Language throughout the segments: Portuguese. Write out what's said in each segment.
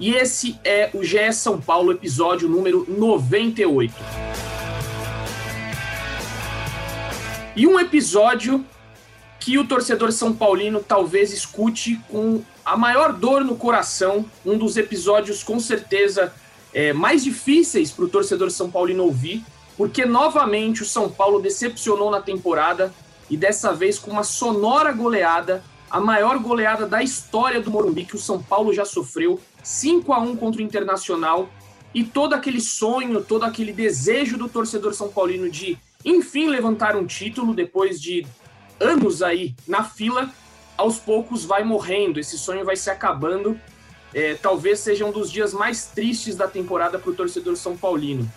e esse é o GE São Paulo, episódio número 98. E um episódio que o torcedor são paulino talvez escute com a maior dor no coração, um dos episódios com certeza é, mais difíceis para o torcedor são paulino ouvir, porque novamente o São Paulo decepcionou na temporada e dessa vez com uma sonora goleada, a maior goleada da história do Morumbi que o São Paulo já sofreu, 5 a 1 contra o Internacional, e todo aquele sonho, todo aquele desejo do torcedor são paulino de enfim levantar um título depois de anos aí na fila, aos poucos vai morrendo, esse sonho vai se acabando. É, talvez seja um dos dias mais tristes da temporada para o torcedor são paulino.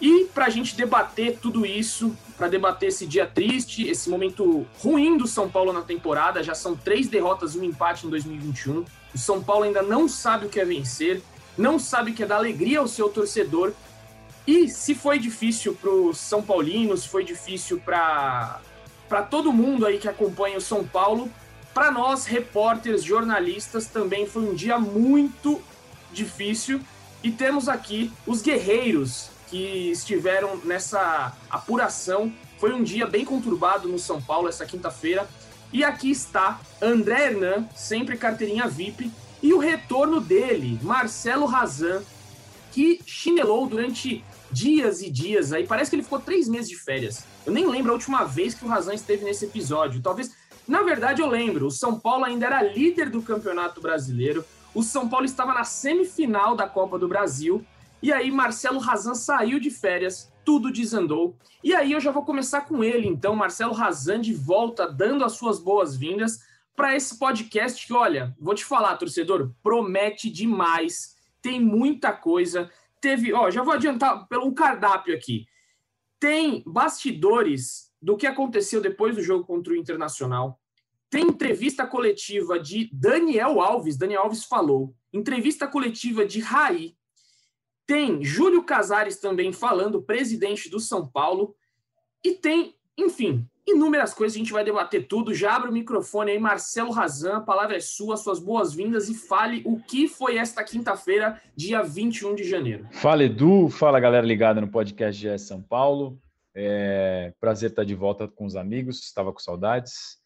E para a gente debater tudo isso, para debater esse dia triste, esse momento ruim do São Paulo na temporada, já são três derrotas e um empate em 2021. O São Paulo ainda não sabe o que é vencer, não sabe o que é dar alegria ao seu torcedor. E se foi difícil para os São Paulinos, foi difícil para todo mundo aí que acompanha o São Paulo, para nós, repórteres, jornalistas, também foi um dia muito difícil. E temos aqui os guerreiros que estiveram nessa apuração. Foi um dia bem conturbado no São Paulo essa quinta-feira. E aqui está André Hernan, sempre carteirinha VIP, e o retorno dele, Marcelo Razan, que chinelou durante dias e dias aí. Parece que ele ficou três meses de férias. Eu nem lembro a última vez que o Razan esteve nesse episódio. Talvez. Na verdade, eu lembro. O São Paulo ainda era líder do Campeonato Brasileiro. O São Paulo estava na semifinal da Copa do Brasil e aí Marcelo Razan saiu de férias, tudo desandou. E aí eu já vou começar com ele, então, Marcelo Razan de volta, dando as suas boas-vindas para esse podcast que, olha, vou te falar, torcedor, promete demais. Tem muita coisa. Teve, ó, já vou adiantar pelo cardápio aqui. Tem bastidores do que aconteceu depois do jogo contra o Internacional. Tem entrevista coletiva de Daniel Alves, Daniel Alves falou. Entrevista coletiva de Raí, tem Júlio Casares também falando, presidente do São Paulo. E tem, enfim, inúmeras coisas. A gente vai debater tudo. Já abre o microfone aí, Marcelo Razan. A palavra é sua, suas boas-vindas e fale o que foi esta quinta-feira, dia 21 de janeiro. Fala, Edu. Fala, galera ligada no podcast GS São Paulo. É prazer estar de volta com os amigos. Estava com saudades.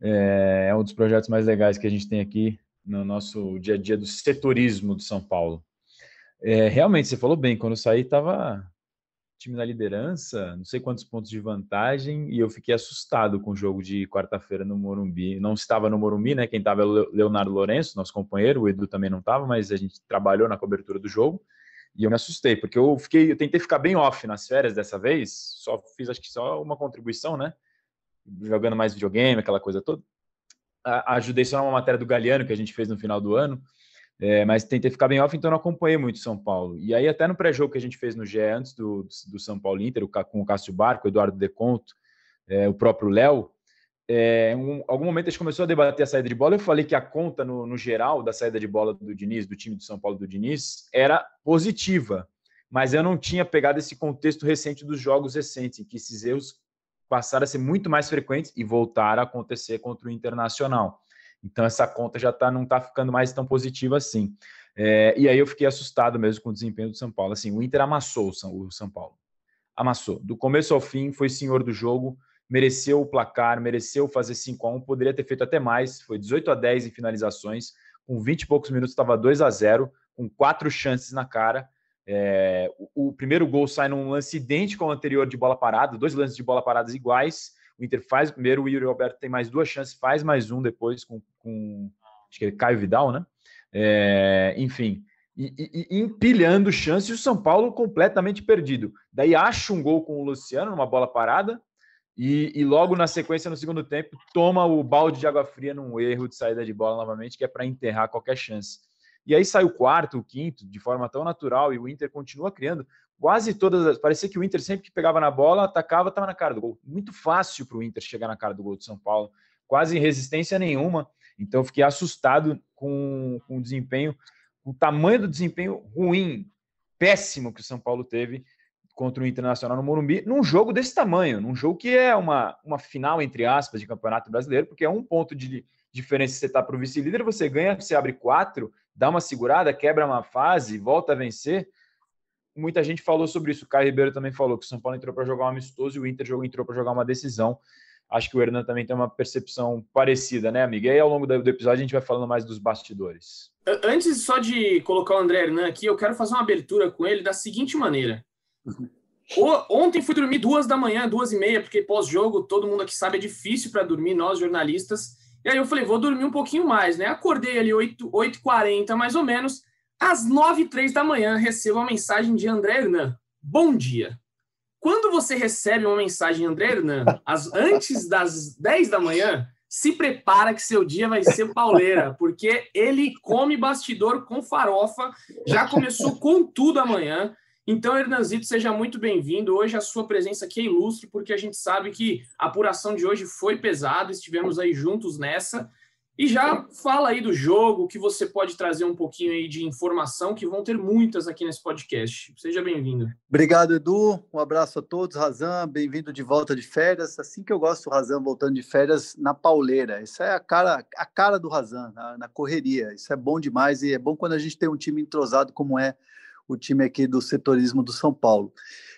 É, é um dos projetos mais legais que a gente tem aqui no nosso dia a dia do setorismo do São Paulo. É, realmente, você falou bem, quando eu saí estava time na liderança, não sei quantos pontos de vantagem, e eu fiquei assustado com o jogo de quarta-feira no Morumbi. Não estava no Morumbi, né? Quem estava é o Leonardo Lourenço, nosso companheiro, o Edu também não estava, mas a gente trabalhou na cobertura do jogo. E eu me assustei, porque eu fiquei, eu tentei ficar bem off nas férias dessa vez, só fiz acho que só uma contribuição, né? Jogando mais videogame, aquela coisa toda. Ajudei só numa matéria do Galeano que a gente fez no final do ano. É, mas tentei ficar bem off, então não acompanhei muito São Paulo. E aí, até no pré-jogo que a gente fez no GE antes do, do São Paulo Inter, com o Cássio Barco, o Eduardo Deconto, é, o próprio Léo, é, um, algum momento a gente começou a debater a saída de bola. Eu falei que a conta, no, no, geral, da saída de bola do Diniz, do time do São Paulo do Diniz, era positiva. Mas eu não tinha pegado esse contexto recente dos jogos recentes, em que esses erros passaram a ser muito mais frequentes e voltaram a acontecer contra o Internacional. Então essa conta já tá, não está ficando mais tão positiva assim. É, e aí eu fiquei assustado mesmo com o desempenho do São Paulo. Assim, o Inter amassou o São, o São Paulo. Amassou. Do começo ao fim, foi senhor do jogo, mereceu o placar, mereceu fazer 5 a 1 poderia ter feito até mais. Foi 18 a 10 em finalizações. Com 20 e poucos minutos estava 2 a 0 com quatro chances na cara. É, o, o, primeiro gol sai num lance idêntico ao anterior de bola parada, dois lances de bola paradas iguais. O Inter faz primeiro, o Yuri Alberto tem mais duas chances, faz mais um depois com, com acho que é Caio Vidal, né? É, enfim, e, e, e, empilhando chances, o São Paulo completamente perdido. Daí acha um gol com o Luciano, numa bola parada, e, e, logo na sequência, no segundo tempo, toma o balde de água fria num erro de saída de bola novamente, que é para enterrar qualquer chance. E aí sai o quarto, o quinto, de forma tão natural, e o Inter continua criando. Quase todas. Parecia que o Inter sempre que pegava na bola, atacava, estava na cara do gol. Muito fácil para o Inter chegar na cara do gol do São Paulo, quase resistência nenhuma. Então fiquei assustado com, com o desempenho, o tamanho do desempenho ruim, péssimo que o São Paulo teve contra o Internacional no Morumbi, num jogo desse tamanho, num jogo que é uma, uma final, entre aspas, de Campeonato Brasileiro, porque é um ponto de diferença se você está para o vice-líder, você ganha, você abre quatro, dá uma segurada, quebra uma fase, volta a vencer. Muita gente falou sobre isso. O Caio Ribeiro também falou que o São Paulo entrou para jogar um amistoso e o Inter entrou para jogar uma decisão. Acho que o Hernan também tem uma percepção parecida, né, amiga? E aí, ao longo do episódio, a gente vai falando mais dos bastidores. Antes só de colocar o André Hernan aqui, eu quero fazer uma abertura com ele da seguinte maneira. Ontem fui dormir duas da manhã, duas e meia, porque pós-jogo, todo mundo aqui sabe, é difícil para dormir, nós jornalistas. E aí eu falei, vou dormir um pouquinho mais, né? Acordei ali 8, h 40 mais ou menos. Às 9 e 3 da manhã, recebo uma mensagem de André Hernan. Bom dia. Quando você recebe uma mensagem de André Hernan, às, antes das 10 da manhã, se prepara que seu dia vai ser pauleira, porque ele come bastidor com farofa, já começou com tudo amanhã. Então, Hernanzito, seja muito bem-vindo. Hoje a sua presença aqui é ilustre, porque a gente sabe que a apuração de hoje foi pesada, estivemos aí juntos nessa. E já fala aí do jogo, que você pode trazer um pouquinho aí de informação, que vão ter muitas aqui nesse podcast. Seja bem-vindo. Obrigado, Edu. Um abraço a todos. Razan, bem-vindo de volta de férias. Assim que eu gosto, Razan voltando de férias na pauleira. Isso é a cara, a cara do Razan, na, na correria. Isso é bom demais e é bom quando a gente tem um time entrosado como é o time aqui do setorismo do São Paulo.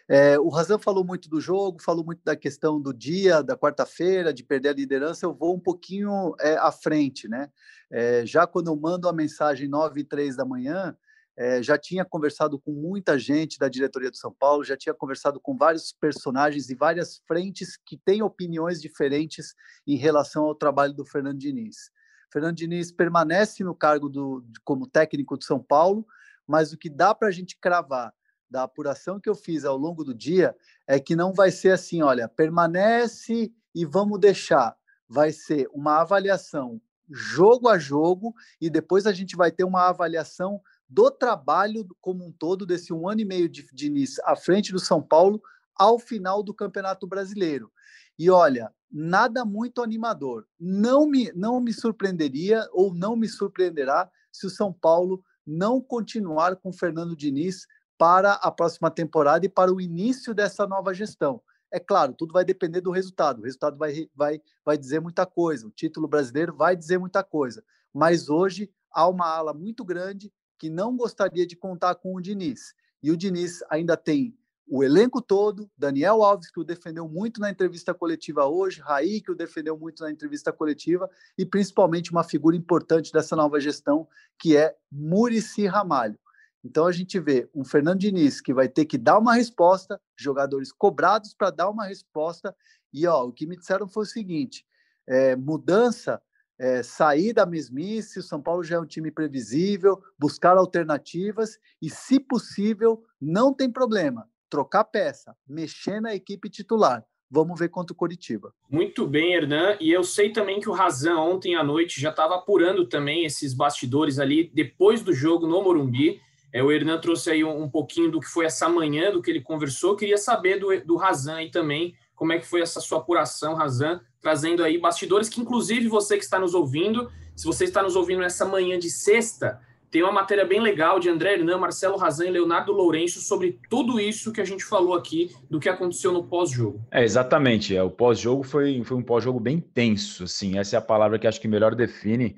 É, o Razan falou muito do jogo, falou muito da questão do dia, da quarta-feira, de perder a liderança. Eu vou um pouquinho é, à frente, né? É, já quando eu mando a mensagem 9 e 3 da manhã, é, já tinha conversado com muita gente da diretoria do São Paulo, já tinha conversado com vários personagens e várias frentes que têm opiniões diferentes em relação ao trabalho do Fernando Diniz. Fernando Diniz permanece no cargo do, como técnico do São Paulo, mas o que dá para a gente cravar da apuração que eu fiz ao longo do dia é que não vai ser assim, olha, permanece e vamos deixar. Vai ser uma avaliação jogo a jogo e depois a gente vai ter uma avaliação do trabalho como um todo desse um ano e meio de Diniz à frente do São Paulo ao final do Campeonato Brasileiro. E olha, nada muito animador. Não me, não me surpreenderia ou não me surpreenderá se o São Paulo não continuar com Fernando Diniz para a próxima temporada e para o início dessa nova gestão. É claro, tudo vai depender do resultado. O resultado vai, vai, vai dizer muita coisa. O título brasileiro vai dizer muita coisa. Mas hoje há uma ala muito grande que não gostaria de contar com o Diniz. E o Diniz ainda tem o elenco todo, Daniel Alves, que o defendeu muito na entrevista coletiva hoje, Raí, que o defendeu muito na entrevista coletiva, e principalmente uma figura importante dessa nova gestão, que é Murici Ramalho. Então a gente vê um Fernando Diniz que vai ter que dar uma resposta, jogadores cobrados para dar uma resposta, e ó, o que me disseram foi o seguinte: é, mudança, é, sair da mesmice, o São Paulo já é um time previsível, buscar alternativas, e se possível, não tem problema trocar peça, mexer na equipe titular. Vamos ver contra o Coritiba. Muito bem, Hernan. E eu sei também que o Razan ontem à noite já estava apurando também esses bastidores ali depois do jogo no Morumbi. É, o Hernan trouxe aí um, um, pouquinho do que foi essa manhã, do que ele conversou. Queria saber do, do Razan aí também, como é que foi essa sua apuração, Razan, trazendo aí bastidores que, inclusive, você que está nos ouvindo, se você está nos ouvindo nessa manhã de sexta, tem uma matéria bem legal de André Hernan, Marcelo Razan e Leonardo Lourenço sobre tudo isso que a gente falou aqui do que aconteceu no pós-jogo. É, exatamente. É, o pós-jogo foi, foi um pós-jogo bem tenso, assim. Essa é a palavra que acho que melhor define.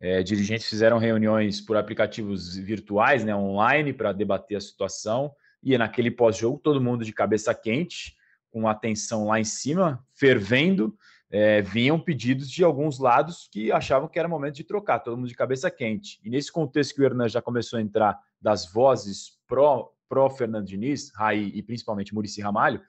É, dirigentes fizeram reuniões por aplicativos virtuais, né, online, para debater a situação. E naquele pós-jogo, todo mundo de cabeça quente, com atenção lá em cima, fervendo é, vinham pedidos de alguns lados que achavam que era momento de trocar, todo mundo de cabeça quente. E nesse contexto que o Hernan já começou a entrar das vozes pró, pró Fernando Diniz, Raí e principalmente Murici Ramalho,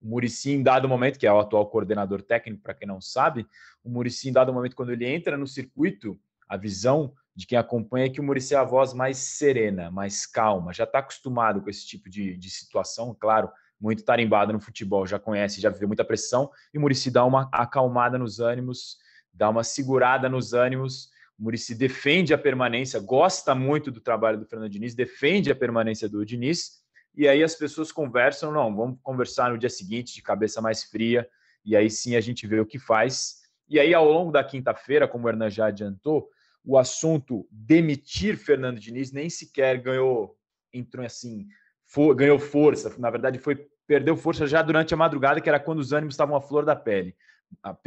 o Murici, em dado momento, que é o atual coordenador técnico, para quem não sabe, o Murici, em dado momento, quando ele entra no circuito, a visão de quem acompanha é que o Murici é a voz mais serena, mais calma, já está acostumado com esse tipo de, de situação, claro, muito tarimbado no futebol, já conhece, já viveu muita pressão, e o Murici dá uma acalmada nos ânimos, dá uma segurada nos ânimos, O Murici defende a permanência, gosta muito do trabalho do Fernando Diniz, defende a permanência do Diniz, e aí as pessoas conversam, não, vamos conversar no dia seguinte de cabeça mais fria, e aí sim a gente vê o que faz. E aí, ao longo da quinta-feira, como o Hernan já adiantou, o assunto demitir Fernando Diniz nem sequer ganhou, entrou assim, for, ganhou força. Na verdade, foi perdeu força já durante a madrugada, que era quando os ânimos estavam à flor da pele,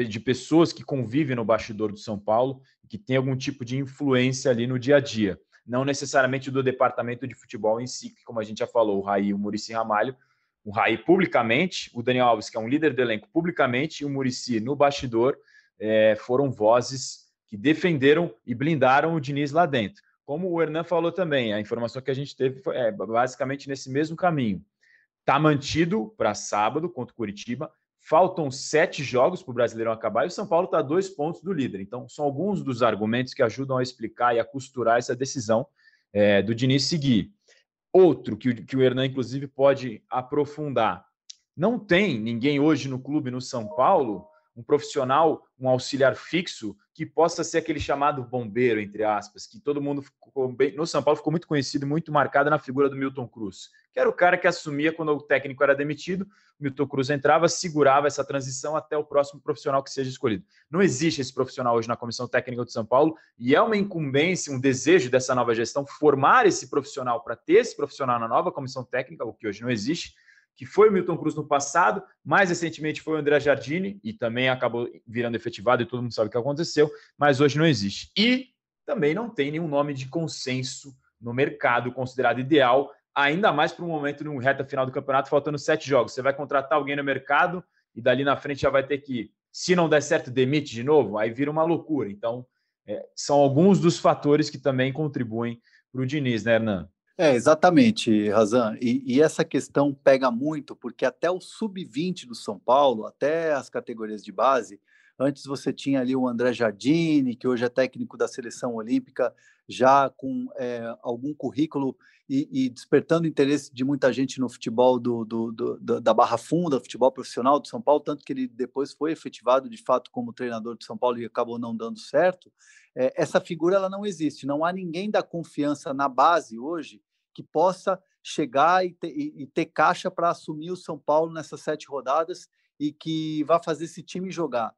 de pessoas que convivem no bastidor do São Paulo, que tem algum tipo de influência ali no dia a dia. Não necessariamente do departamento de futebol em si, que, como a gente já falou, o Raí e o Murici Ramalho, o Raí publicamente, o Daniel Alves, que é um líder do elenco publicamente, e o Murici no bastidor, é, foram vozes que defenderam e blindaram o Diniz lá dentro. Como o Hernan falou também, a informação que a gente teve foi é, basicamente nesse mesmo caminho. Está mantido para sábado contra o Curitiba. Faltam sete jogos para o Brasileirão acabar e o São Paulo está a dois pontos do líder. Então, são alguns dos argumentos que ajudam a explicar e a costurar essa decisão é, do Diniz seguir. Outro que, que o Hernan, inclusive, pode aprofundar. Não tem ninguém hoje no clube no São Paulo um profissional, um auxiliar fixo, que possa ser aquele chamado bombeiro, entre aspas, que todo mundo ficou bem, no São Paulo ficou muito conhecido, muito marcado na figura do Milton Cruz, que era o cara que assumia quando o técnico era demitido, o Milton Cruz entrava, segurava essa transição até o próximo profissional que seja escolhido. Não existe esse profissional hoje na comissão técnica do São Paulo, e é uma incumbência, um desejo dessa nova gestão formar esse profissional para ter esse profissional na nova comissão técnica, o que hoje não existe que foi o Milton Cruz no passado, mais recentemente foi o André Jardine, e também acabou virando efetivado, e todo mundo sabe o que aconteceu, mas hoje não existe. E também não tem nenhum nome de consenso no mercado considerado ideal, ainda mais para um momento no reta final do campeonato, faltando sete jogos. Você vai contratar alguém no mercado e dali na frente já vai ter que, se não der certo, demite de novo, aí vira uma loucura. Então, é, são alguns dos fatores que também contribuem para o Diniz, né, Hernan? É, exatamente, Razan. E, e, essa questão pega muito, porque até o sub-20 do São Paulo, até as categorias de base, antes você tinha ali o André Jardine, que hoje é técnico da seleção olímpica, já com é, algum currículo e, e, despertando interesse de muita gente no futebol do, do, do, da Barra Funda, futebol profissional do São Paulo, tanto que ele depois foi efetivado de fato como treinador de São Paulo e acabou não dando certo. É, essa figura ela não existe, não há ninguém da confiança na base hoje que possa chegar e ter, e ter caixa para assumir o São Paulo nessas sete rodadas e que vá fazer esse time jogar.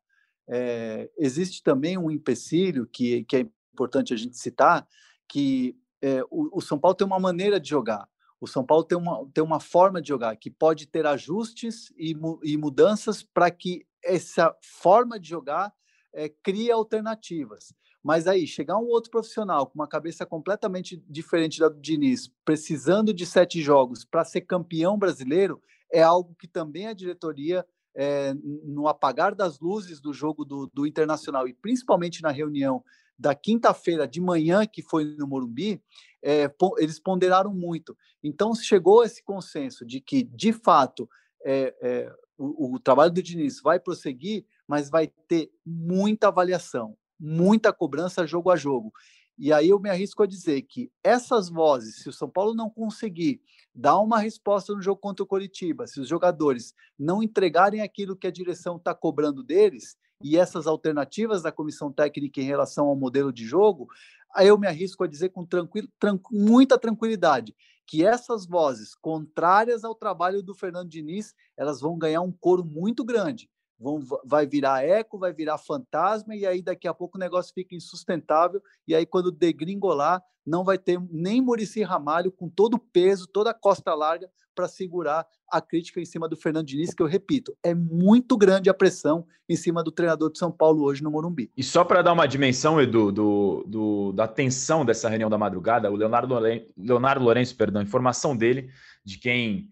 É, existe também um empecilho que, que é importante a gente citar, que é, o, o, São Paulo tem uma maneira de jogar. O São Paulo tem uma, tem uma forma de jogar que pode ter ajustes e, e mudanças para que essa forma de jogar é, crie alternativas. Mas aí, chegar um outro profissional com uma cabeça completamente diferente da do Diniz, precisando de sete jogos para ser campeão brasileiro, é algo que também a diretoria, é, no apagar das luzes do jogo do, do Internacional e principalmente na reunião da quinta-feira de manhã, que foi no Morumbi, é, eles ponderaram muito. Então, chegou esse consenso de que, de fato, é, é, o, o, trabalho do Diniz vai prosseguir, mas vai ter muita avaliação muita cobrança jogo a jogo. E aí eu me arrisco a dizer que essas vozes, se o São Paulo não conseguir dar uma resposta no jogo contra o Coritiba, se os jogadores não entregarem aquilo que a direção está cobrando deles, e essas alternativas da comissão técnica em relação ao modelo de jogo, aí eu me arrisco a dizer com tranquilo, tran muita tranquilidade que essas vozes contrárias ao trabalho do Fernando Diniz, elas vão ganhar um coro muito grande vão, vai virar eco, vai virar fantasma, e aí daqui a pouco o negócio fica insustentável, e aí quando degringolar, não vai ter nem Murici Ramalho com todo o peso, toda a costa larga para segurar a crítica em cima do Fernando Diniz, que eu repito, é muito grande a pressão em cima do treinador de São Paulo hoje no Morumbi. E só para dar uma dimensão, Edu, do, do, da tensão dessa reunião da madrugada, o Leonardo, Leonardo Lourenço, perdão, informação dele, de quem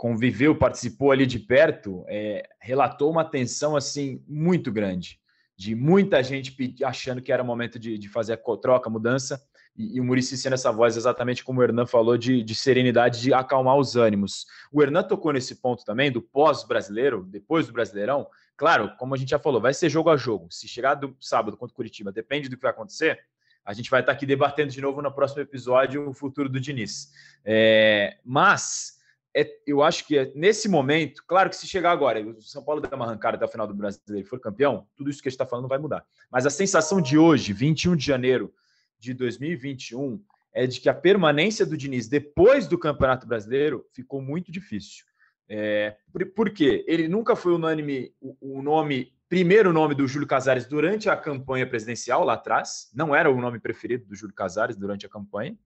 conviveu, participou ali de perto, é, relatou uma tensão assim muito grande, de muita gente achando que era momento de, de fazer a troca, mudança, e, e o Murici sendo essa voz, exatamente como o Hernan falou, de, de serenidade, de acalmar os ânimos. O Hernan tocou nesse ponto também, do pós-brasileiro, depois do Brasileirão. Claro, como a gente já falou, vai ser jogo a jogo. Se chegar do sábado contra o Curitiba, depende do que vai acontecer, a gente vai estar aqui debatendo de novo no próximo episódio o futuro do Diniz. É, mas é, eu acho que é, nesse momento, claro que se chegar agora, o São Paulo der uma arrancada até o final do Brasileiro e for campeão, tudo isso que a gente está falando vai mudar. Mas a sensação de hoje, 21 de janeiro de 2021, é de que a permanência do Diniz depois do Campeonato Brasileiro ficou muito difícil. É, por, quê? Ele nunca foi unânime o, o nome, primeiro nome do Júlio Casares durante a campanha presidencial lá atrás, não era o nome preferido do Júlio Casares durante a campanha.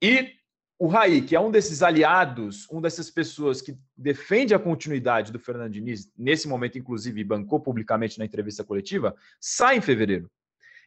E o Raí, que é um desses aliados, uma dessas pessoas que defende a continuidade do Fernando Diniz, nesse momento, inclusive, bancou publicamente na entrevista coletiva, sai em fevereiro.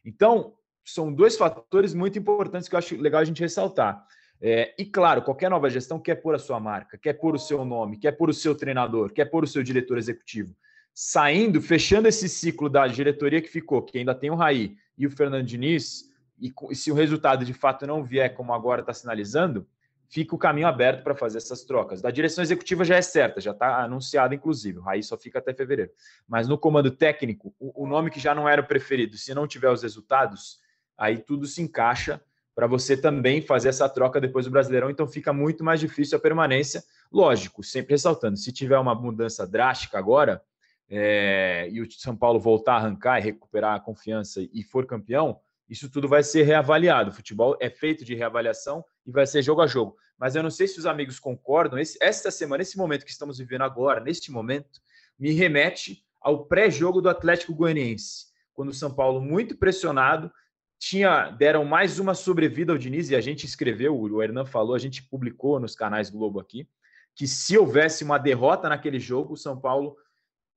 Então, são dois fatores muito importantes que eu acho legal a gente ressaltar. É, e claro, qualquer nova gestão quer pôr a sua marca, quer pôr o seu nome, quer pôr o seu treinador, quer pôr o seu diretor executivo. Saindo, fechando esse ciclo da diretoria que ficou, que ainda tem o Raí e o Fernando Diniz, e, e se o resultado de fato não vier como agora está sinalizando, fica o caminho aberto para fazer essas trocas. Da direção executiva já é certa, já está anunciada, inclusive. O Raí só fica até fevereiro. Mas no comando técnico, o, o nome que já não era o preferido, se não tiver os resultados, aí tudo se encaixa para você também fazer essa troca depois do Brasileirão, então fica muito mais difícil a permanência. Lógico, sempre ressaltando, se tiver uma mudança drástica agora, é, e o São Paulo voltar a arrancar e recuperar a confiança e for campeão, isso tudo vai ser reavaliado. O futebol é feito de reavaliação e vai ser jogo a jogo. Mas eu não sei se os amigos concordam. Esse, esta semana, esse momento que estamos vivendo agora, neste momento, me remete ao pré-jogo do Atlético Goianiense, quando o São Paulo, muito pressionado, tinha deram mais uma sobrevida ao Diniz e a gente escreveu, o Hernan falou, a gente publicou nos canais Globo aqui, que se houvesse uma derrota naquele jogo, o São Paulo,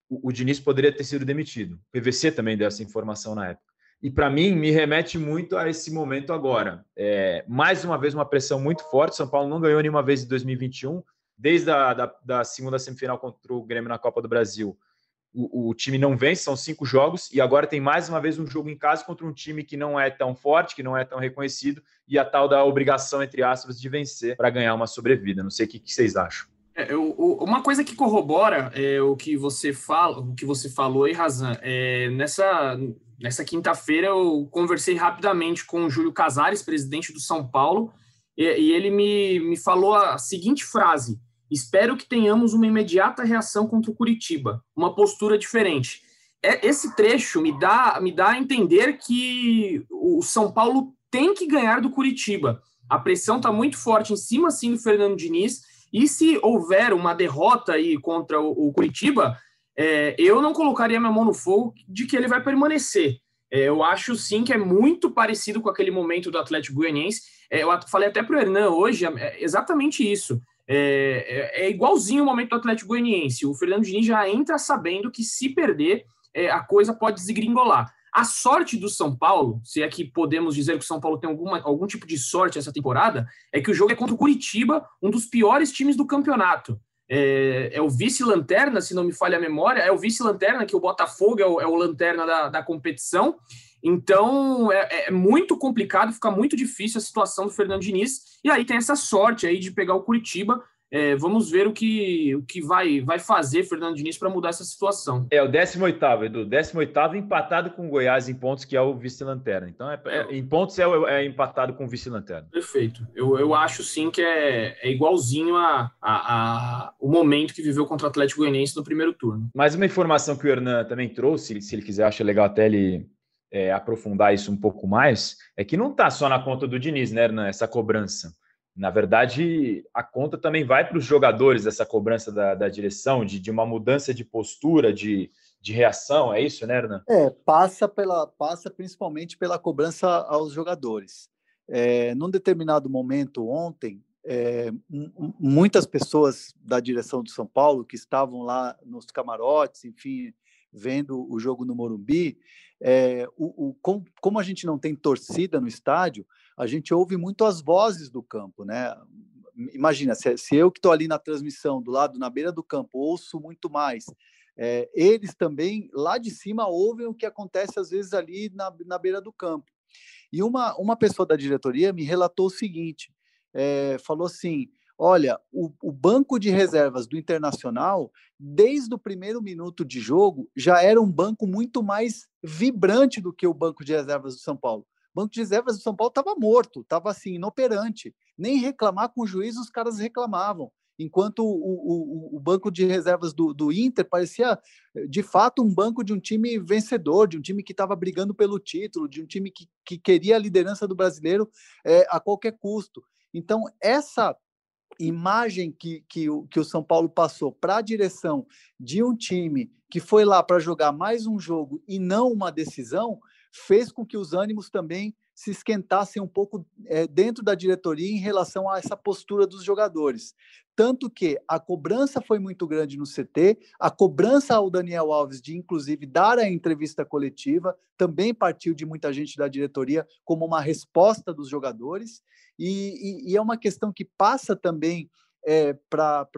o, o Diniz poderia ter sido demitido. O PVC também deu essa informação na época. E para mim, me remete muito a esse momento agora. É, mais uma vez, uma pressão muito forte. São Paulo não ganhou nenhuma vez em 2021, desde a da, da segunda semifinal contra o Grêmio na Copa do Brasil o, o, time não vence, são cinco jogos, e agora tem mais uma vez um jogo em casa contra um time que não é tão forte, que não é tão reconhecido, e a tal da obrigação, entre aspas, de vencer para ganhar uma sobrevida. Não sei o que, que vocês acham. É, eu, uma coisa que corrobora é, o que você fala, o que você falou aí, Razan, é, nessa, nessa quinta-feira eu conversei rapidamente com o Júlio Casares, presidente do São Paulo, e, e ele me, me falou a seguinte frase: Espero que tenhamos uma imediata reação contra o Curitiba, uma postura diferente. É, esse trecho me dá, me dá a entender que o São Paulo tem que ganhar do Curitiba. A pressão está muito forte em cima, sim, do Fernando Diniz. E se houver uma derrota aí contra o, o Curitiba, é, eu não colocaria minha mão no fogo de que ele vai permanecer. É, eu acho sim que é muito parecido com aquele momento do Atlético Goianiense. É, eu falei até para o Hernan hoje, é exatamente isso. É, é, é, igualzinho o momento do Atlético Goianiense. O Fernando Diniz já entra sabendo que se perder, é, a coisa pode desgringolar. A sorte do São Paulo, se é que podemos dizer que o São Paulo tem alguma, algum tipo de sorte essa temporada, é que o jogo é contra o Curitiba, um dos piores times do campeonato. É, é o vice-lanterna, se não me falha a memória, é o vice-lanterna, que o Botafogo é o, é o lanterna da, da competição. Então é, é, muito complicado, fica muito difícil a situação do Fernando Diniz. E aí tem essa sorte aí de pegar o Curitiba. É, vamos ver o que, o que vai, vai fazer Fernando Diniz para mudar essa situação. É o 18, Edu. 18 empatado com o Goiás em pontos, que é o vice-lanterna. Então, é, é, em pontos é, é, empatado com o vice-lanterna. Perfeito. Eu, eu acho sim que é, é igualzinho a, a, a, o momento que viveu contra o Atlético Goianiense no primeiro turno. Mais uma informação que o Hernan também trouxe, se ele quiser, acha legal até ele é, aprofundar isso um pouco mais, é que não está só na conta do Diniz, né, Hernan, essa cobrança. Na verdade, a conta também vai para os jogadores, essa cobrança da, da direção, de, de, uma mudança de postura, de, de reação, é isso, né, Hernan? É, passa, pela, passa principalmente pela cobrança aos jogadores. É, num determinado momento ontem, é, muitas pessoas da direção do São Paulo que estavam lá nos camarotes, enfim, vendo o jogo no Morumbi, é, o, o, com, como a gente não tem torcida no estádio, a gente ouve muito as vozes do campo, né? Imagina, se, se eu que estou ali na transmissão, do lado, na beira do campo, ouço muito mais. É, eles também, lá de cima, ouvem o que acontece às vezes ali na, na beira do campo. E uma, uma pessoa da diretoria me relatou o seguinte: é, falou assim, Olha, o, o, banco de reservas do Internacional, desde o primeiro minuto de jogo, já era um banco muito mais vibrante do que o banco de reservas do São Paulo. Banco de reservas do São Paulo estava morto, estava assim, inoperante. Nem reclamar com o juiz os caras reclamavam. enquanto o, o, o banco de reservas do, do, Inter parecia de fato um banco de um time vencedor, de um time que estava brigando pelo título, de um time que, que queria a liderança do brasileiro é, a qualquer custo. Então, essa imagem que, que, que o São Paulo passou para a direção de um time que foi lá para jogar mais um jogo e não uma decisão, fez com que os ânimos também se esquentassem um pouco é, dentro da diretoria em relação a essa postura dos jogadores. Tanto que a cobrança foi muito grande no CT, a cobrança ao Daniel Alves de, inclusive, dar a entrevista coletiva também partiu de muita gente da diretoria como uma resposta dos jogadores, e, e, e é uma questão que passa também é, para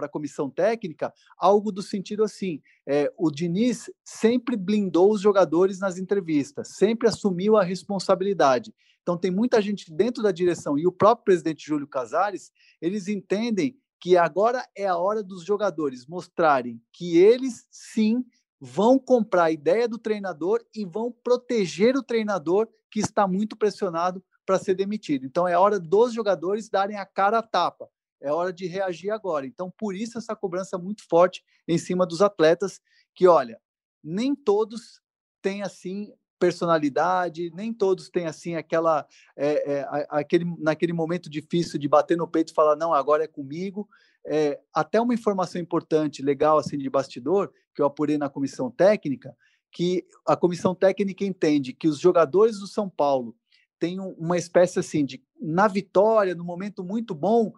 a comissão técnica algo do sentido assim: é, o Diniz sempre blindou os jogadores nas entrevistas, sempre assumiu a responsabilidade. Então, tem muita gente dentro da direção e o próprio presidente Júlio Casares, eles entendem que agora é a hora dos jogadores mostrarem que eles sim vão comprar a ideia do treinador e vão proteger o treinador que está muito pressionado para ser demitido. Então é hora dos jogadores darem a cara a tapa é hora de reagir agora. Então, por isso essa cobrança muito forte em cima dos atletas, que olha, nem todos têm assim personalidade, nem todos têm assim aquela é, é, aquele naquele momento difícil de bater no peito e falar não agora é comigo. É, até uma informação importante, legal assim de bastidor que eu apurei na comissão técnica, que a comissão técnica entende que os jogadores do São Paulo têm uma espécie assim de na vitória, no momento muito bom,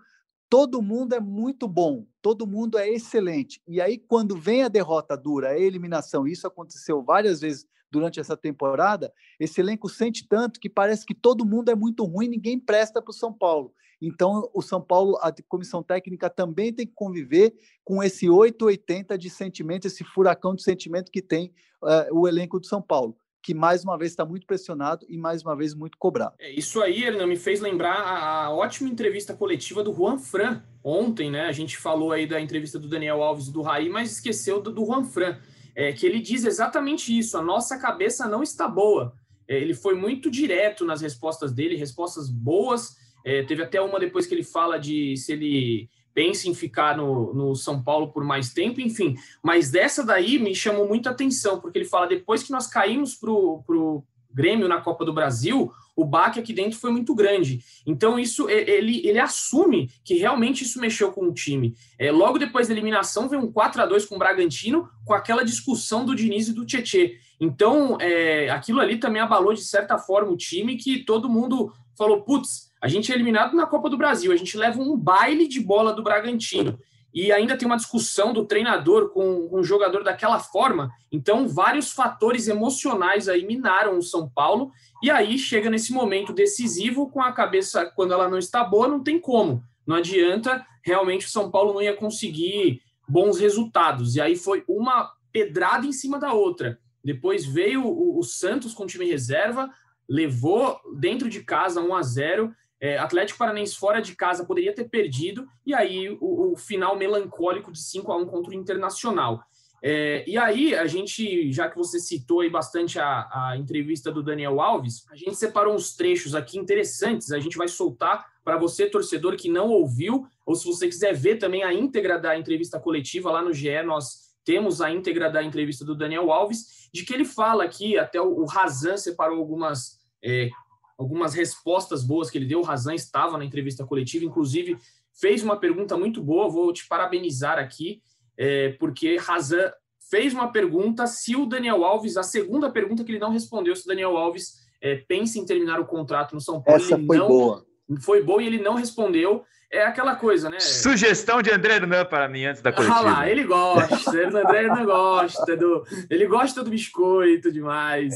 todo mundo é muito bom, todo mundo é excelente. E aí, quando vem a derrota dura, a eliminação, isso aconteceu várias vezes durante essa temporada, esse elenco sente tanto que parece que todo mundo é muito ruim, ninguém presta para o São Paulo. Então, o São Paulo, a comissão técnica também tem que conviver com esse 880 de sentimento, esse furacão de sentimento que tem uh, o elenco do São Paulo que mais uma vez está muito pressionado e mais uma vez muito cobrado. É, isso aí, Hernan, me fez lembrar a, a, ótima entrevista coletiva do Juan Fran ontem, né? A gente falou aí da entrevista do Daniel Alves e do Raí, mas esqueceu do, do Juan Fran, é, que ele diz exatamente isso: a nossa cabeça não está boa. É, ele foi muito direto nas respostas dele, respostas boas. É, teve até uma depois que ele fala de se ele pensa em ficar no, no São Paulo por mais tempo, enfim. Mas dessa daí me chamou muita atenção, porque ele fala depois que nós caímos pro, pro Grêmio na Copa do Brasil, o baque aqui dentro foi muito grande. Então, isso ele, ele assume que realmente isso mexeu com o time. É, logo depois da eliminação, veio um 4 a 2 com o Bragantino, com aquela discussão do Diniz e do Tietê. Então, é, aquilo ali também abalou, de certa forma, o time, que todo mundo falou: putz, a gente é eliminado na Copa do Brasil, a gente leva um baile de bola do Bragantino. E ainda tem uma discussão do treinador com, um jogador daquela forma. Então, vários fatores emocionais aí minaram o São Paulo. E aí chega nesse momento decisivo, com a cabeça, quando ela não está boa, não tem como. Não adianta, realmente o São Paulo não ia conseguir bons resultados. E aí foi uma pedrada em cima da outra. Depois veio o, Santos com time reserva, levou dentro de casa 1 a 0 é, Atlético Paranaense fora de casa poderia ter perdido, e aí o, o final melancólico de 5 a 1 contra o Internacional. É, e aí, a gente, já que você citou aí bastante a, a entrevista do Daniel Alves, a gente separou uns trechos aqui interessantes, a gente vai soltar para você, torcedor que não ouviu, ou se você quiser ver também a íntegra da entrevista coletiva lá no GE, nós temos a íntegra da entrevista do Daniel Alves, de que ele fala aqui, até o, o Razan separou algumas é, algumas respostas boas que ele deu. O Razan estava na entrevista coletiva, inclusive fez uma pergunta muito boa. Vou te parabenizar aqui, é, porque Razan fez uma pergunta se o Daniel Alves, a segunda pergunta que ele não respondeu, se o Daniel Alves é, pensa em terminar o contrato no São Paulo. Essa foi não, boa. Foi boa e ele não respondeu é aquela coisa, né? Sugestão de André Hernan para mim antes da coletiva. Ah lá, ele gosta, o André Hernan gosta do, ele gosta do biscoito demais.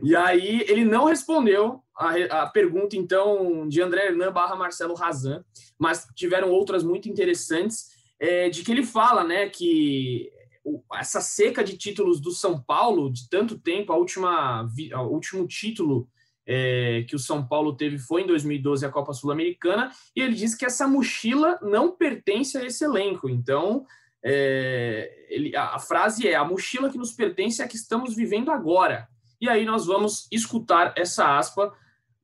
E aí ele não respondeu a, a pergunta então de André Hernan barra Marcelo Razan, mas tiveram outras muito interessantes é, de que ele fala, né, que essa seca de títulos do São Paulo de tanto tempo, a última, o último título é, que o São Paulo teve foi em 2012 a Copa Sul-Americana, e ele disse que essa mochila não pertence a esse elenco. Então, é, ele, a, a, frase é: a mochila que nos pertence é a que estamos vivendo agora. E aí nós vamos escutar essa aspa.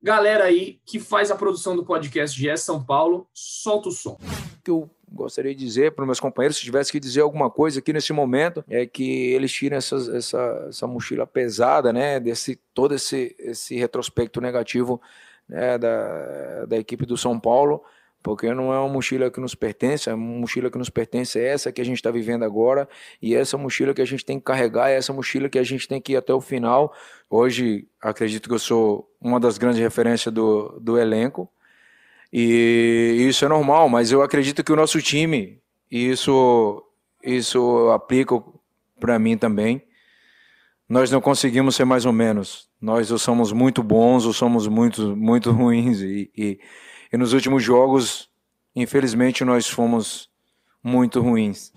Galera aí que faz a produção do podcast GE São Paulo, solta o som. Que eu gostaria de dizer para os meus companheiros, se tivesse que dizer alguma coisa aqui nesse momento, é que eles tirem essa, essa, mochila pesada, né, desse todo esse, esse retrospecto negativo né, da, da equipe do São Paulo, porque não é uma mochila que nos pertence, a mochila que nos pertence é essa que a gente está vivendo agora, e essa mochila que a gente tem que carregar, é essa mochila que a gente tem que ir até o final. Hoje, acredito que eu sou uma das grandes referências do, do elenco, e isso é normal, mas eu acredito que o nosso time, e isso, isso aplica para mim também, nós não conseguimos ser mais ou menos. Nós ou somos muito bons ou somos muito, muito ruins. E, e, e nos últimos jogos, infelizmente, nós fomos muito ruins.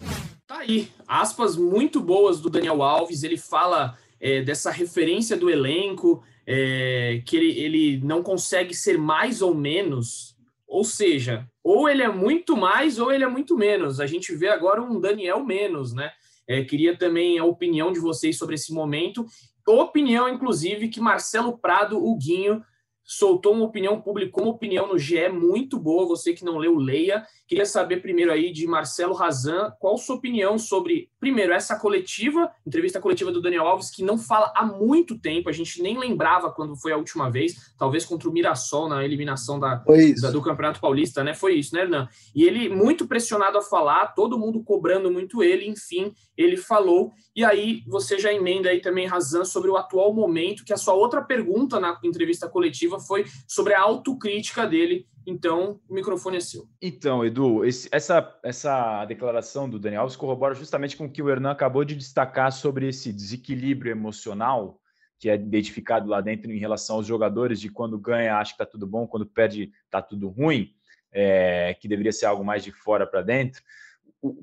Tá aí, aspas muito boas do Daniel Alves. Ele fala é, dessa referência do elenco, é, que ele, ele não consegue ser mais ou menos. Ou seja, ou ele é muito mais ou ele é muito menos. A gente vê agora um Daniel menos, né? É, queria também a opinião de vocês sobre esse momento. Opinião, inclusive, que Marcelo Prado, o Guinho, soltou uma opinião, publicou uma opinião no GE muito boa. Você que não leu, leia. Queria saber primeiro aí de Marcelo Razan, qual sua opinião sobre, primeiro, essa coletiva, entrevista coletiva do Daniel Alves, que não fala há muito tempo, a gente nem lembrava quando foi a última vez, talvez contra o Mirassol na eliminação da, da do Campeonato Paulista, né? Foi isso, né, Hernan? E ele muito pressionado a falar, todo mundo cobrando muito ele, enfim, ele falou. E aí você já emenda aí também, Razan, sobre o atual momento, que a sua outra pergunta na entrevista coletiva foi sobre a autocrítica dele então, o microfone é seu. Então, Edu, esse, essa, essa declaração do Daniel Alves corrobora justamente com o que o Hernan acabou de destacar sobre esse desequilíbrio emocional que é identificado lá dentro em relação aos jogadores, de quando ganha acha que está tudo bom, quando perde está tudo ruim, é, que deveria ser algo mais de fora para dentro.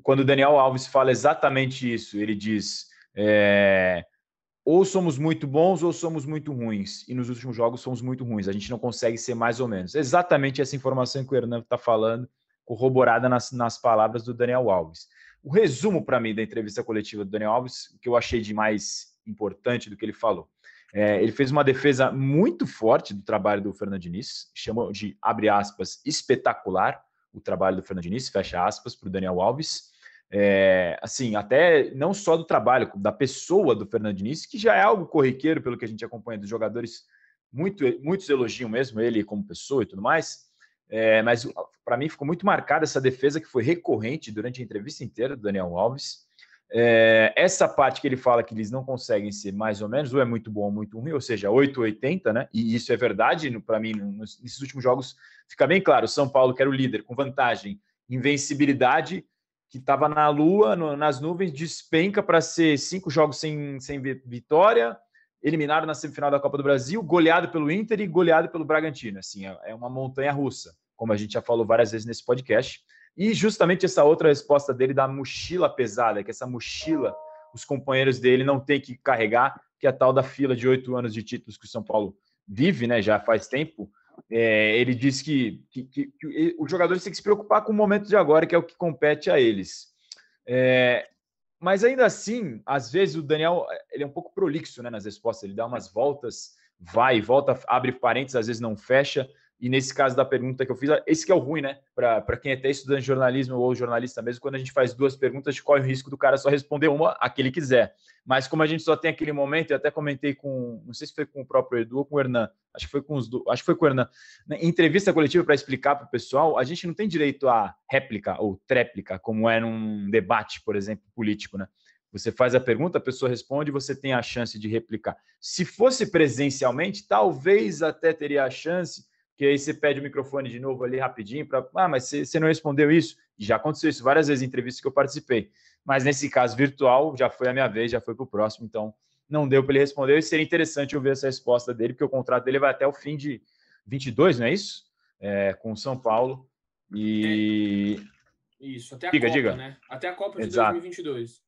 Quando o Daniel Alves fala exatamente isso, ele diz. É, ou somos muito bons ou somos muito ruins. E nos últimos jogos somos muito ruins. A gente não consegue ser mais ou menos. Exatamente essa informação que o Hernan está falando, corroborada nas, nas palavras do Daniel Alves. O resumo para mim da entrevista coletiva do Daniel Alves, o que eu achei de mais importante do que ele falou. É, ele fez uma defesa muito forte do trabalho do Fernando Diniz, chamou de, abre aspas, espetacular o trabalho do Fernando Diniz, fecha aspas, para o Daniel Alves é, assim, até não só do trabalho, da pessoa do Fernando Diniz, que já é algo corriqueiro pelo que a gente acompanha dos jogadores, muito, muitos elogiam mesmo ele como pessoa e tudo mais. É, mas para mim ficou muito marcada essa defesa que foi recorrente durante a entrevista inteira do Daniel Alves. É, essa parte que ele fala que eles não conseguem ser mais ou menos, ou é muito bom ou muito ruim, ou seja, 880, né? E isso é verdade, para mim, nesses últimos jogos fica bem claro: São Paulo, que era o líder, com vantagem, invencibilidade, que estava na lua, no, nas nuvens, despenca para ser cinco jogos sem, sem vitória, eliminado na semifinal da Copa do Brasil, goleado pelo Inter e goleado pelo Bragantino. Assim, é, é uma montanha russa, como a gente já falou várias vezes nesse podcast. E justamente essa outra resposta dele da mochila pesada, que essa mochila os companheiros dele não têm que carregar, que é a tal da fila de oito anos de títulos que o São Paulo vive, né, já faz tempo, é, ele disse que, que, que, que, os jogadores têm que se preocupar com o momento de agora, que é o que compete a eles. É, mas ainda assim, às vezes o Daniel ele é um pouco prolixo né, nas respostas, ele dá umas voltas, vai volta, abre parênteses, às vezes não fecha. E nesse caso da pergunta que eu fiz, esse que é o ruim, né? Para quem é até estudante de jornalismo ou jornalista mesmo, quando a gente faz duas perguntas, a gente corre o risco do cara só responder uma a que ele quiser. Mas como a gente só tem aquele momento, eu até comentei com, não sei se foi com o próprio Edu ou com o Hernan, acho que foi com os acho que foi com o Hernan, entrevista coletiva para explicar para o pessoal, a gente não tem direito a réplica ou tréplica, como é num debate, por exemplo, político, né? Você faz a pergunta, a pessoa responde, você tem a chance de replicar. Se fosse presencialmente, talvez até teria a chance, que aí você pede o microfone de novo ali rapidinho para, ah, mas você, não respondeu isso. Já aconteceu isso várias vezes em entrevistas que eu participei. Mas nesse caso virtual, já foi a minha vez, já foi para o próximo, então não deu para ele responder. E seria interessante eu ver essa resposta dele, porque o contrato dele vai até o fim de 22, não é isso? É, com o São Paulo. E. Isso, até a diga, Copa, diga. né? Até a Copa de Exato. 2022.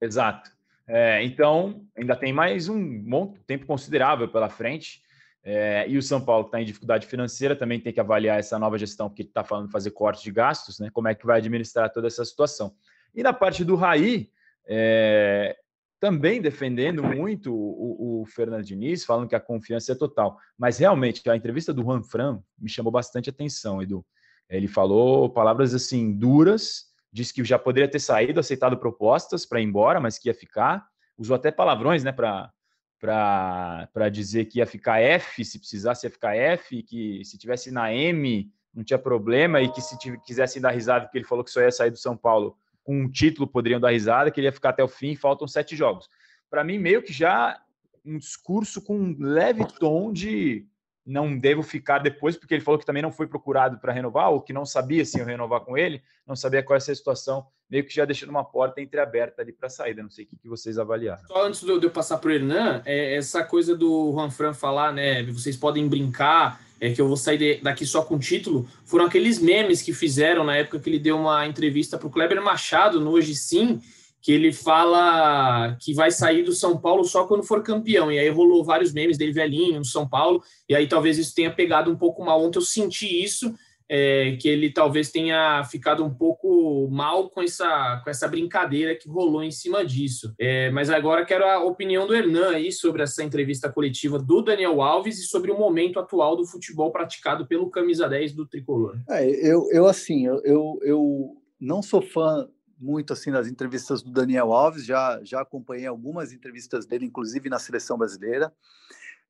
Exato. É, então, ainda tem mais um bom tempo considerável pela frente. É, e o São Paulo está em dificuldade financeira, também tem que avaliar essa nova gestão, porque está falando fazer corte de gastos, né? Como é que vai administrar toda essa situação. E na parte do Raí, é, também defendendo muito o, o, Fernando Diniz, falando que a confiança é total. Mas realmente, a entrevista do Juan Fran me chamou bastante atenção, Edu. Ele falou palavras assim duras disse que já poderia ter saído, aceitado propostas para ir embora, mas que ia ficar. Usou até palavrões, né, para para dizer que ia ficar F, se precisasse ia ficar F, que se tivesse na M não tinha problema, e que se quisessem dar risada, porque ele falou que só ia sair do São Paulo com um título, poderiam dar risada, que ele ia ficar até o fim, faltam sete jogos. Para mim, meio que já um discurso com um leve tom de não devo ficar depois, porque ele falou que também não foi procurado para renovar, ou que não sabia se ia renovar com ele, não sabia qual ia ser a situação, meio que já deixando uma porta entreaberta ali para a saída. Não sei o que, que vocês avaliaram. Só antes de eu passar para o Hernan, é essa coisa do Juan Fran falar, né? Vocês podem brincar, é que eu vou sair daqui só com título, foram aqueles memes que fizeram na época que ele deu uma entrevista para o Kleber Machado no Hoje Sim, que ele fala que vai sair do São Paulo só quando for campeão. E aí rolou vários memes dele velhinho no São Paulo, e aí talvez isso tenha pegado um pouco mal. Ontem eu senti isso, é, que ele talvez tenha ficado um pouco mal com essa, com essa brincadeira que rolou em cima disso. É, mas agora quero a opinião do Hernan aí sobre essa entrevista coletiva do Daniel Alves e sobre o momento atual do futebol praticado pelo camisa 10 do tricolor. É, eu, eu, assim, eu, eu não sou fã muito assim nas entrevistas do Daniel Alves, já, já acompanhei algumas entrevistas dele, inclusive na seleção brasileira.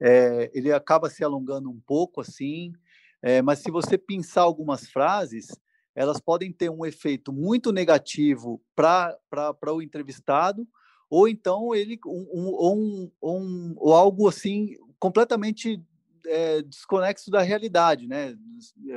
É, ele acaba se alongando um pouco assim, é, mas se você pensar algumas frases, elas podem ter um efeito muito negativo para o entrevistado, ou então ele um, um, um, ou algo assim completamente é, desconexo da realidade, né?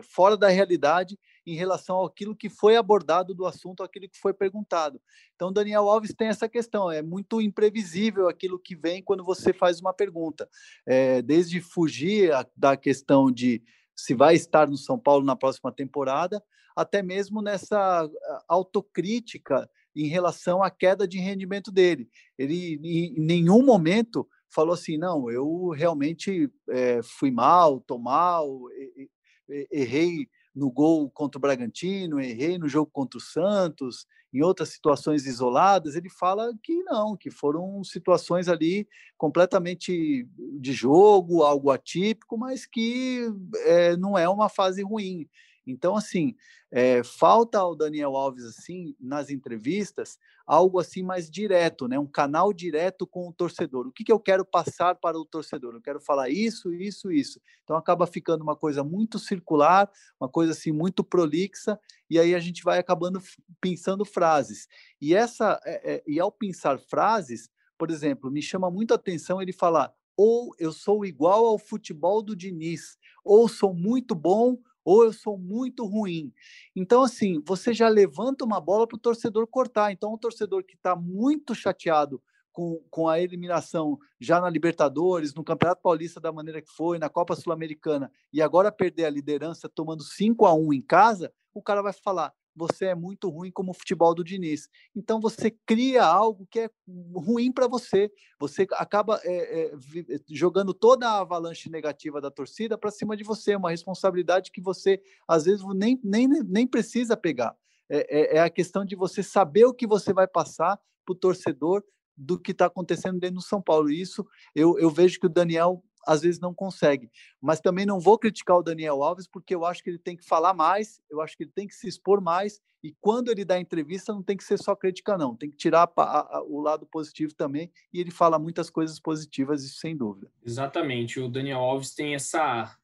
fora da realidade em relação àquilo que foi abordado do assunto, aquilo que foi perguntado. Então, Daniel Alves tem essa questão, é muito imprevisível aquilo que vem quando você faz uma pergunta. É, desde fugir a, da questão de se vai estar no São Paulo na próxima temporada, até mesmo nessa autocrítica em relação à queda de rendimento dele. Ele, em nenhum momento, falou assim: não, eu realmente é, fui mal, tô mal, errei no gol contra o Bragantino, errei no jogo contra o Santos, em outras situações isoladas, ele fala que não, que foram situações ali completamente de jogo, algo atípico, mas que é, não é uma fase ruim. Então, assim, é, falta ao Daniel Alves, assim, nas entrevistas, algo assim mais direto, né? Um canal direto com o torcedor. O que, que eu quero passar para o torcedor? Eu quero falar isso, isso, isso. Então, acaba ficando uma coisa muito circular, uma coisa assim muito prolixa, e aí a gente vai acabando pensando frases. E essa, é, é, e ao pensar frases, por exemplo, me chama muito a atenção ele falar ou eu sou igual ao futebol do Diniz, ou sou muito bom, ou eu sou muito ruim. Então, assim, você já levanta uma bola para o torcedor cortar. Então, o torcedor que está muito chateado com, com a eliminação já na Libertadores, no Campeonato Paulista da maneira que foi, na Copa Sul-Americana, e agora perder a liderança tomando 5 a 1 em casa, o cara vai falar: você é muito ruim como o futebol do Diniz. Então você cria algo que é ruim para você. Você acaba é, é, jogando toda a avalanche negativa da torcida para cima de você, uma responsabilidade que você às vezes nem, nem, nem precisa pegar. É, é, é a questão de você saber o que você vai passar para o torcedor do que está acontecendo dentro do São Paulo. Isso eu, eu vejo que o Daniel às vezes não consegue. Mas também não vou criticar o Daniel Alves, porque eu acho que ele tem que falar mais, eu acho que ele tem que se expor mais, e quando ele dá entrevista, não tem que ser só crítica, não. Tem que tirar a, a, o lado positivo também, e ele fala muitas coisas positivas, isso sem dúvida. Exatamente. O Daniel Alves tem essa,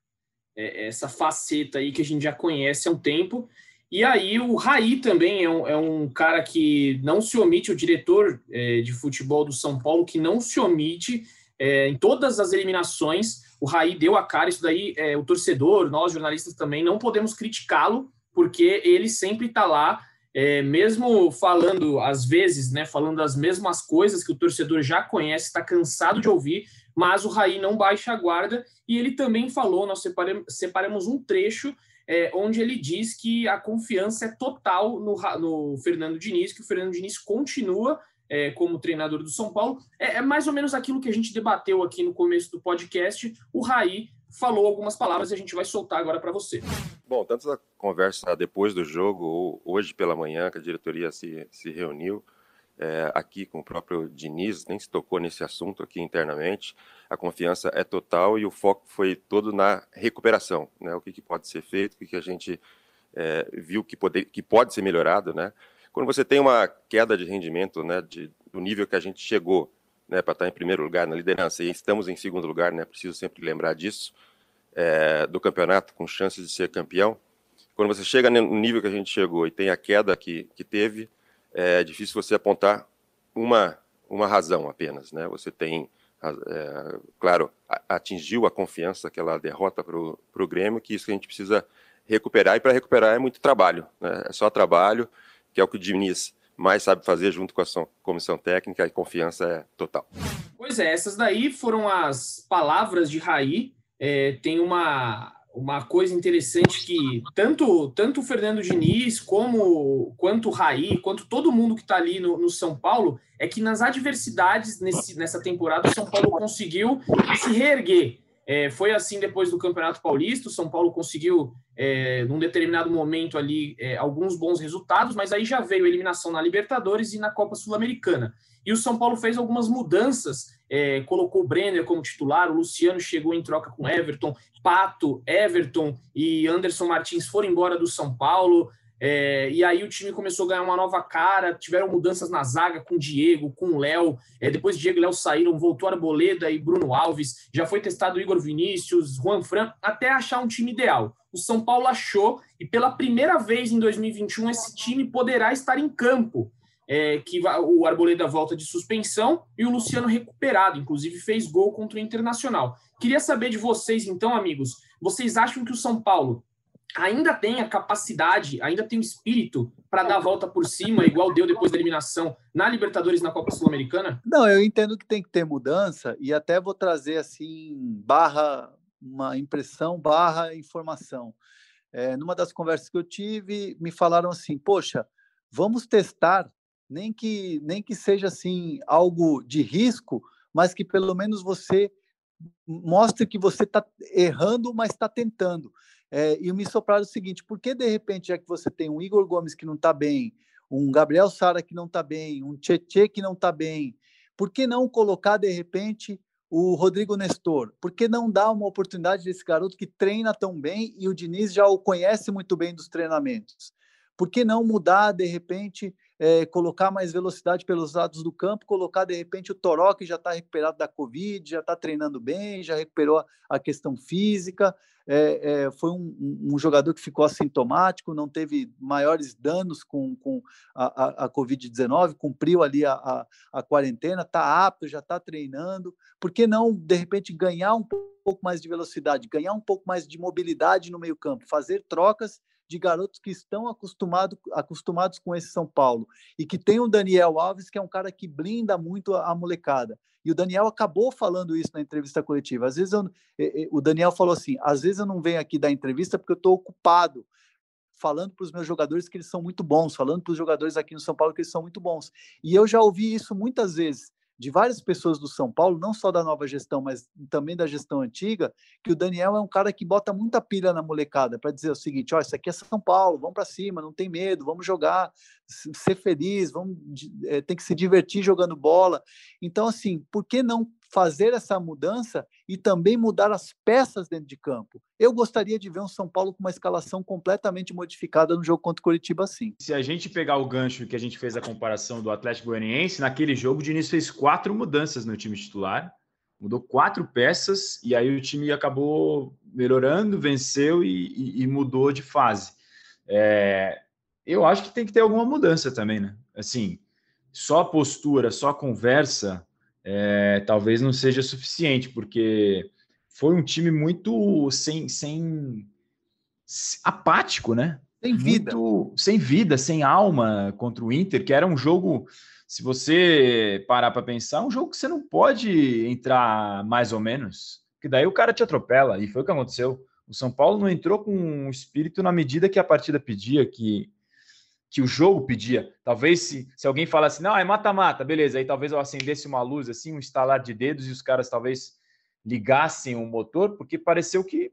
é, essa faceta aí que a gente já conhece há um tempo. E aí o Raí também é um, é um cara que não se omite, o diretor é, de futebol do São Paulo, que não se omite é, em todas as eliminações, o Raí deu a cara, isso daí é, o torcedor, nós jornalistas também, não podemos criticá-lo, porque ele sempre está lá, é, mesmo falando, às vezes, né, falando as mesmas coisas que o torcedor já conhece, está cansado de ouvir, mas o Raí não baixa a guarda, e ele também falou, nós separamos, separamos um trecho é, onde ele diz que a confiança é total no, no Fernando Diniz, que o Fernando Diniz continua é, como treinador do São Paulo. É, é, mais ou menos aquilo que a gente debateu aqui no começo do podcast. O Raí falou algumas palavras e a gente vai soltar agora para você. Bom, tanto a conversa depois do jogo, ou hoje pela manhã, que a diretoria se, se reuniu é, aqui com o próprio Diniz, nem se tocou nesse assunto aqui internamente. A confiança é total e o foco foi todo na recuperação, né? O que, que pode ser feito, o que, que a gente é, viu que, poder, que pode ser melhorado, né? Quando você tem uma queda de rendimento, né, de, do nível que a gente chegou, né, para estar em primeiro lugar na liderança e estamos em segundo lugar, né, preciso sempre lembrar disso, é, do campeonato com chances de ser campeão. Quando você chega no nível que a gente chegou e tem a queda que, que teve, é difícil você apontar uma, uma razão apenas, né? Você tem, é, claro, atingiu a confiança aquela derrota para o Grêmio, que isso que a gente precisa recuperar, e para recuperar é muito trabalho, né? é só trabalho, que é o que o Diniz mais sabe fazer junto com a comissão técnica, e confiança é total. Pois é, essas daí foram as palavras de Raí, é, tem uma, uma coisa interessante que tanto, tanto o Fernando Diniz como quanto o Raí, quanto todo mundo que está ali no, no, São Paulo, é que nas adversidades nesse, nessa temporada o São Paulo conseguiu se reerguer. É, foi assim depois do Campeonato Paulista, o São Paulo conseguiu, é, num determinado momento ali, é, alguns bons resultados, mas aí já veio a eliminação na Libertadores e na Copa Sul-Americana. E o São Paulo fez algumas mudanças, é, colocou o Brenner como titular, o Luciano chegou em troca com Everton, Pato, Everton e Anderson Martins foram embora do São Paulo. É, e aí o time começou a ganhar uma nova cara, tiveram mudanças na zaga com Diego, com Léo. É, depois Diego e Léo saíram, voltou Arboleda e Bruno Alves. Já foi testado Igor Vinícius, Juan Fran, até achar um time ideal. O São Paulo achou, e pela primeira vez em 2021, esse time poderá estar em campo. É, que o Arboleda volta de suspensão e o Luciano recuperado, inclusive fez gol contra o Internacional. Queria saber de vocês, então, amigos, vocês acham que o São Paulo ainda tem a capacidade, ainda tem o espírito para dar a volta por cima, igual deu depois da eliminação na Libertadores na Copa Sul-Americana? Não, eu entendo que tem que ter mudança e até vou trazer assim barra uma impressão barra informação. É, numa das conversas que eu tive, me falaram assim: poxa, vamos testar, nem que nem que seja assim algo de risco, mas que pelo menos você mostre que você está errando, mas está tentando. É, e me sopraram o seguinte: por que de repente, já que você tem um Igor Gomes que não está bem, um Gabriel Sara que não está bem, um Tietê que não está bem, por que não colocar de repente o Rodrigo Nestor? Por que não dar uma oportunidade desse garoto que treina tão bem e o Diniz já o conhece muito bem dos treinamentos? Por que não mudar de repente é, colocar mais velocidade pelos lados do campo, colocar de repente o Toró, que já está recuperado da Covid, já está treinando bem, já recuperou a questão física, é, é, foi um, um, jogador que ficou assintomático, não teve maiores danos com, com a, a, a Covid-19, cumpriu ali a, a, a quarentena, está apto, já está treinando. Por que não, de repente, ganhar um pouco mais de velocidade, ganhar um pouco mais de mobilidade no meio-campo, fazer trocas de garotos que estão acostumado, acostumados com esse São Paulo e que tem o Daniel Alves, que é um cara que blinda muito a, a molecada. E o Daniel acabou falando isso na entrevista coletiva. Às vezes eu, o Daniel falou assim: às vezes eu não venho aqui dar entrevista porque eu estou ocupado falando para os meus jogadores que eles são muito bons, falando para os jogadores aqui no São Paulo que eles são muito bons. E eu já ouvi isso muitas vezes de várias pessoas do São Paulo, não só da nova gestão, mas também da gestão antiga, que o Daniel é um cara que bota muita pilha na molecada para dizer o seguinte: ó, isso aqui é São Paulo, vamos para cima, não tem medo, vamos jogar, ser feliz, vamos é, tem que se divertir jogando bola. Então, assim, por que não fazer essa mudança e também mudar as peças dentro de campo. Eu gostaria de ver um São Paulo com uma escalação completamente modificada no jogo contra o Curitiba, sim. Se a gente pegar o gancho que a gente fez a comparação do Atlético Goianiense, naquele jogo o Diniz fez quatro mudanças no time titular, mudou quatro peças e aí o time acabou melhorando, venceu e, e, e mudou de fase. É, eu acho que tem que ter alguma mudança também, né? Assim, só postura, só conversa é, talvez não seja suficiente, porque foi um time muito sem, sem apático, né? Sem vida. Muito, sem vida, sem alma contra o Inter, que era um jogo, se você parar para pensar, um jogo que você não pode entrar mais ou menos, que daí o cara te atropela, e foi o que aconteceu. O São Paulo não entrou com um espírito na medida que a partida pedia, que que o jogo pedia. Talvez se, se alguém falasse, não, é mata-mata, beleza, aí talvez eu acendesse uma luz assim, um estalar de dedos e os caras talvez ligassem o motor, porque pareceu que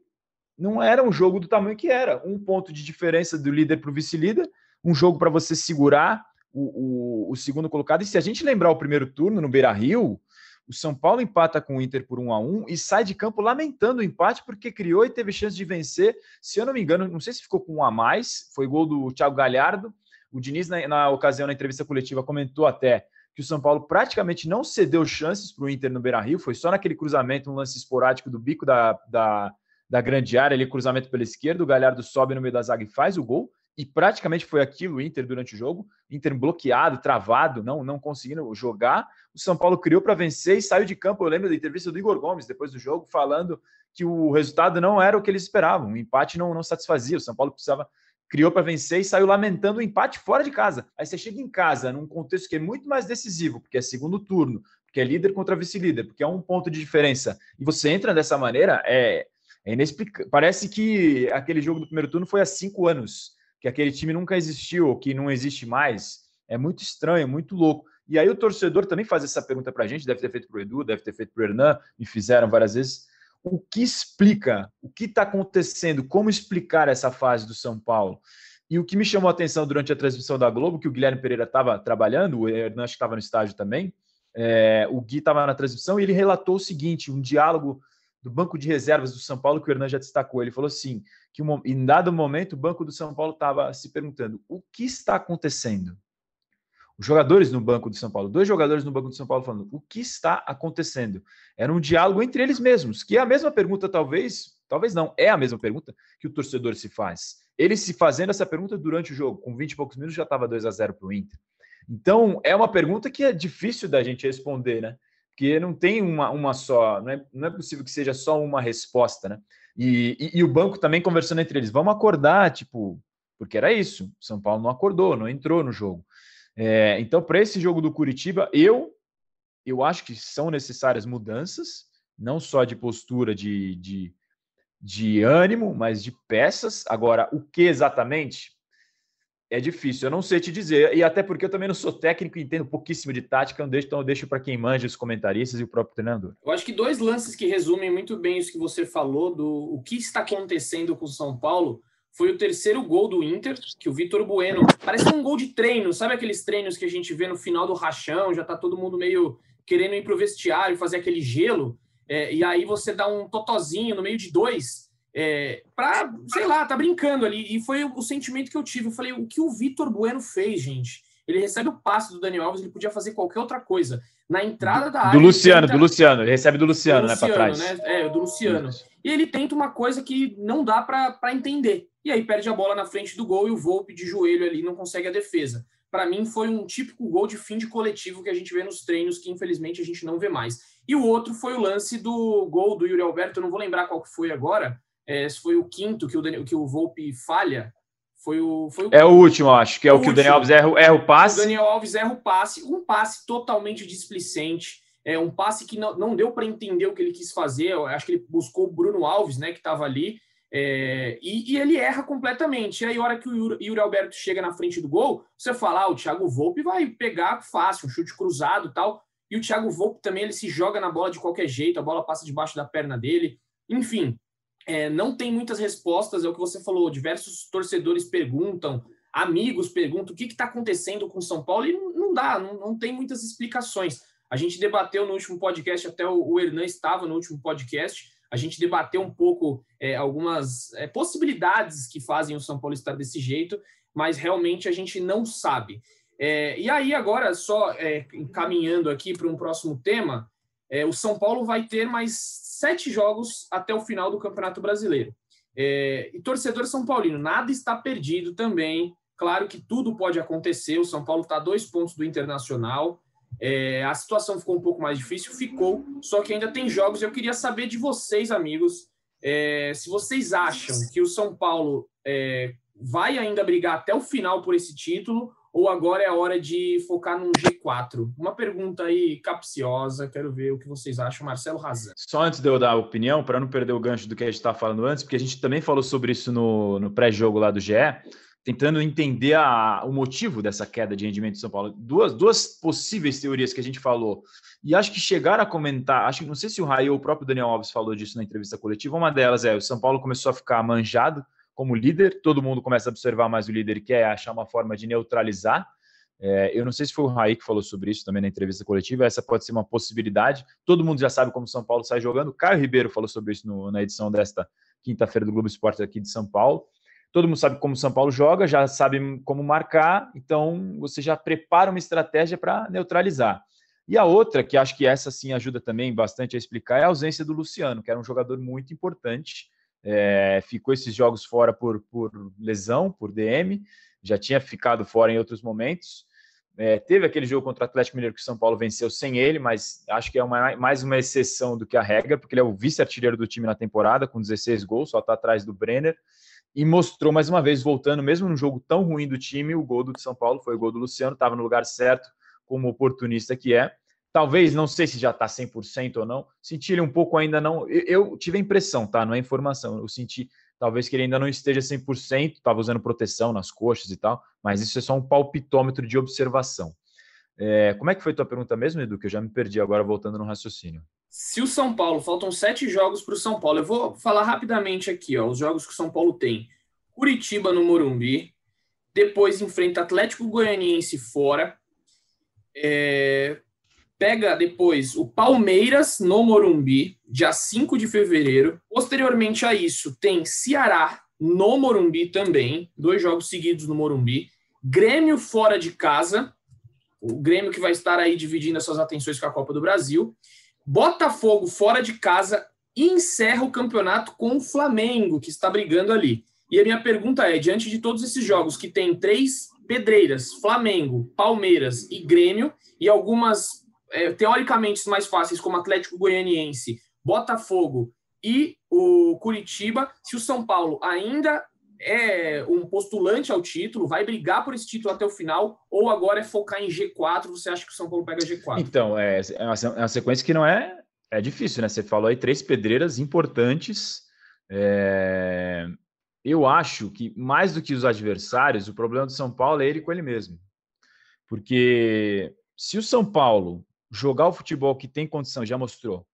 não era um jogo do tamanho que era. Um ponto de diferença do líder para o vice-líder, um jogo para você segurar o, o, o, segundo colocado. E se a gente lembrar o primeiro turno no Beira Rio, o São Paulo empata com o Inter por 1 a 1 e sai de campo lamentando o empate porque criou e teve chance de vencer. Se eu não me engano, não sei se ficou com um a mais, foi gol do Thiago Galhardo O Diniz, na, na ocasião, na entrevista coletiva, comentou até que o São Paulo praticamente não cedeu chances para o Inter no Beira Rio, foi só naquele cruzamento, um lance esporádico do bico da, da, da grande área, ali, cruzamento pela esquerda, o Galhardo sobe no meio da zaga e faz o gol, e praticamente foi aquilo o Inter durante o jogo, Inter bloqueado, travado, não, não conseguindo jogar. O São Paulo criou para vencer e saiu de campo. Eu lembro da entrevista do Igor Gomes depois do jogo, falando que o resultado não era o que eles esperavam, o empate não, não satisfazia. O São Paulo precisava criou para vencer e saiu lamentando o empate fora de casa. Aí você chega em casa, num contexto que é muito mais decisivo, porque é segundo turno, porque é líder contra vice-líder, porque é um ponto de diferença, e você entra dessa maneira, é, é inexplicável. Parece que aquele jogo do primeiro turno foi há cinco anos, que aquele time nunca existiu, que não existe mais. É muito estranho, muito louco. E aí o torcedor também faz essa pergunta para a gente, deve ter feito para o Edu, deve ter feito para o Hernan, me fizeram várias vezes o que explica, o que está acontecendo, como explicar essa fase do São Paulo. E o que me chamou a atenção durante a transmissão da Globo, que o Guilherme Pereira estava trabalhando, o Hernan estava no estádio também, é, o Gui estava na transmissão e ele relatou o seguinte: um diálogo do banco de reservas do São Paulo, que o Hernan já destacou. Ele falou assim: que em dado momento o banco do São Paulo estava se perguntando o que está acontecendo os jogadores no banco de São Paulo, dois jogadores no banco de São Paulo falando o que está acontecendo. Era um diálogo entre eles mesmos, que é a mesma pergunta, talvez, talvez não, é a mesma pergunta que o torcedor se faz. Ele se fazendo essa pergunta durante o jogo, com 20 e poucos minutos já estava 2 a 0 para o Inter. Então, é uma pergunta que é difícil da gente responder, né? Porque não tem uma, uma só, não é, não é possível que seja só uma resposta, né? E, e, e o banco também conversando entre eles, vamos acordar, tipo, porque era isso. São Paulo não acordou, não entrou no jogo. É, então, para esse jogo do Curitiba, eu, eu acho que são necessárias mudanças, não só de postura, de, de, de ânimo, mas de peças. Agora, o que exatamente? É difícil, eu não sei te dizer, e até porque eu também não sou técnico e entendo pouquíssimo de tática, então eu deixo para quem manja os comentaristas e o próprio treinador. Eu acho que dois lances que resumem muito bem isso que você falou do o que está acontecendo com o São Paulo foi o terceiro gol do Inter, que o Vitor Bueno. Parece um gol de treino, sabe aqueles treinos que a gente vê no final do rachão, já tá todo mundo meio querendo ir pro vestiário, fazer aquele gelo, é, e aí você dá um totozinho no meio de dois, é, pra, sei lá, tá brincando ali. E foi o, sentimento que eu tive. Eu falei, o que o Vitor Bueno fez, gente? Ele recebe o passe do Dani Alves, ele podia fazer qualquer outra coisa. Na entrada da área. Do Luciano, tenta... do Luciano, ele recebe do Luciano, do Luciano né, para trás. Né? É, do Luciano. E ele tenta uma coisa que não dá para entender e aí perde a bola na frente do gol e o Volpe de joelho ali não consegue a defesa. Para mim foi um típico gol de fim de coletivo que a gente vê nos treinos que infelizmente a gente não vê mais. E o outro foi o lance do gol do Yuri Alberto, eu não vou lembrar qual que foi agora, é, se foi o quinto que o, Daniel, que o Volpe falha, foi o, foi o... É o último, acho, que é o, o que o Daniel Alves erra, erra o passe. O Daniel Alves erra o passe, um passe totalmente displicente, é um passe que não, não deu para entender o que ele quis fazer. Eu acho que ele buscou o Bruno Alves, né, que estava ali, é, e, e, ele erra completamente. E aí, a hora que o Yuri Alberto chega na frente do gol, você fala: ah, o Thiago Volpe vai pegar fácil, um chute cruzado tal. E o Thiago Volpe também ele se joga na bola de qualquer jeito, a bola passa debaixo da perna dele. Enfim, é, não tem muitas respostas, é o que você falou. Diversos torcedores perguntam, amigos perguntam o que está acontecendo com São Paulo, e não, dá, não, não, tem muitas explicações. A gente debateu no último podcast, até o, o Hernan estava no último podcast a gente debateu um pouco é, algumas é, possibilidades que fazem o São Paulo estar desse jeito, mas realmente a gente não sabe. É, e aí, agora, só é, encaminhando aqui para um próximo tema, é, o São Paulo vai ter mais sete jogos até o final do Campeonato Brasileiro. É, e torcedor São Paulino, nada está perdido também. Claro que tudo pode acontecer. O São Paulo está dois pontos do Internacional. É, a situação ficou um pouco mais difícil, ficou, só que ainda tem jogos. Eu queria saber de vocês, amigos, é, se vocês acham que o São Paulo é, vai ainda brigar até o final por esse título ou agora é a hora de focar num G4? Uma pergunta aí capciosa, quero ver o que vocês acham, Marcelo Razan. Só antes de eu dar a opinião, para não perder o gancho do que a gente estava falando antes, porque a gente também falou sobre isso no, no pré-jogo lá do GE tentando entender a, o motivo dessa queda de rendimento de São Paulo. Duas, duas possíveis teorias que a gente falou. E acho que chegaram a comentar, acho que não sei se o Raio ou o próprio Daniel Alves falou disso na entrevista coletiva. Uma delas é o São Paulo começou a ficar manjado como líder, todo mundo começa a observar mais o líder e quer achar uma forma de neutralizar. É, eu não sei se foi o Raí que falou sobre isso também na entrevista coletiva, essa pode ser uma possibilidade. Todo mundo já sabe como São Paulo sai jogando. Caio Ribeiro falou sobre isso no, na edição desta quinta-feira do Globo Esporte aqui de São Paulo. todo mundo sabe como São Paulo joga, já sabe como marcar, então você já prepara uma estratégia para neutralizar. E a outra, que acho que essa sim ajuda também bastante a explicar, é a ausência do Luciano, que era um jogador muito importante. É, ficou esses jogos fora por, por lesão, por DM, já tinha ficado fora em outros momentos. É, teve aquele jogo contra o Atlético Mineiro que o São Paulo venceu sem ele, mas acho que é uma, mais uma exceção do que a regra, porque ele é o vice-artilheiro do time na temporada, com 16 gols, só está atrás do Brenner, e mostrou mais uma vez, voltando, mesmo num jogo tão ruim do time, o gol do São Paulo foi o gol do Luciano, estava no lugar certo, como oportunista que é. Talvez, não sei se já está 100% ou não, senti ele um pouco ainda não. Eu, eu tive a impressão, tá? Não é informação, eu senti talvez que ele ainda não esteja 100%, estava usando proteção nas coxas e tal, mas isso é só um palpitômetro de observação. É, como é que foi tua pergunta mesmo, Edu? Que eu já me perdi agora voltando no raciocínio. Se o São Paulo, faltam sete jogos para o São Paulo, eu vou falar rapidamente aqui, ó, os jogos que o São Paulo tem. Curitiba no Morumbi, depois enfrenta Atlético Goianiense fora, é, pega depois o Palmeiras no Morumbi, dia 5 de fevereiro. Posteriormente a isso, tem Ceará no Morumbi também, dois jogos seguidos no Morumbi. Grêmio fora de casa, o Grêmio que vai estar aí dividindo as suas atenções com a Copa do Brasil. Botafogo fora de casa e encerra o campeonato com o Flamengo, que está brigando ali. E a minha pergunta é: diante de todos esses jogos que tem três pedreiras, Flamengo, Palmeiras e Grêmio, e algumas é, teoricamente mais fáceis, como Atlético Goianiense, Botafogo e o Curitiba, se o São Paulo ainda é um postulante ao título, vai brigar por esse título até o final, ou agora é focar em G4, você acha que o São Paulo pega G4? Então, é, é uma, é uma sequência que não é, é difícil, né? Você falou aí três pedreiras importantes. É... Eu acho que, mais do que os adversários, o problema do São Paulo é ele com ele mesmo. Porque se o São Paulo jogar o futebol que tem condição, já mostrou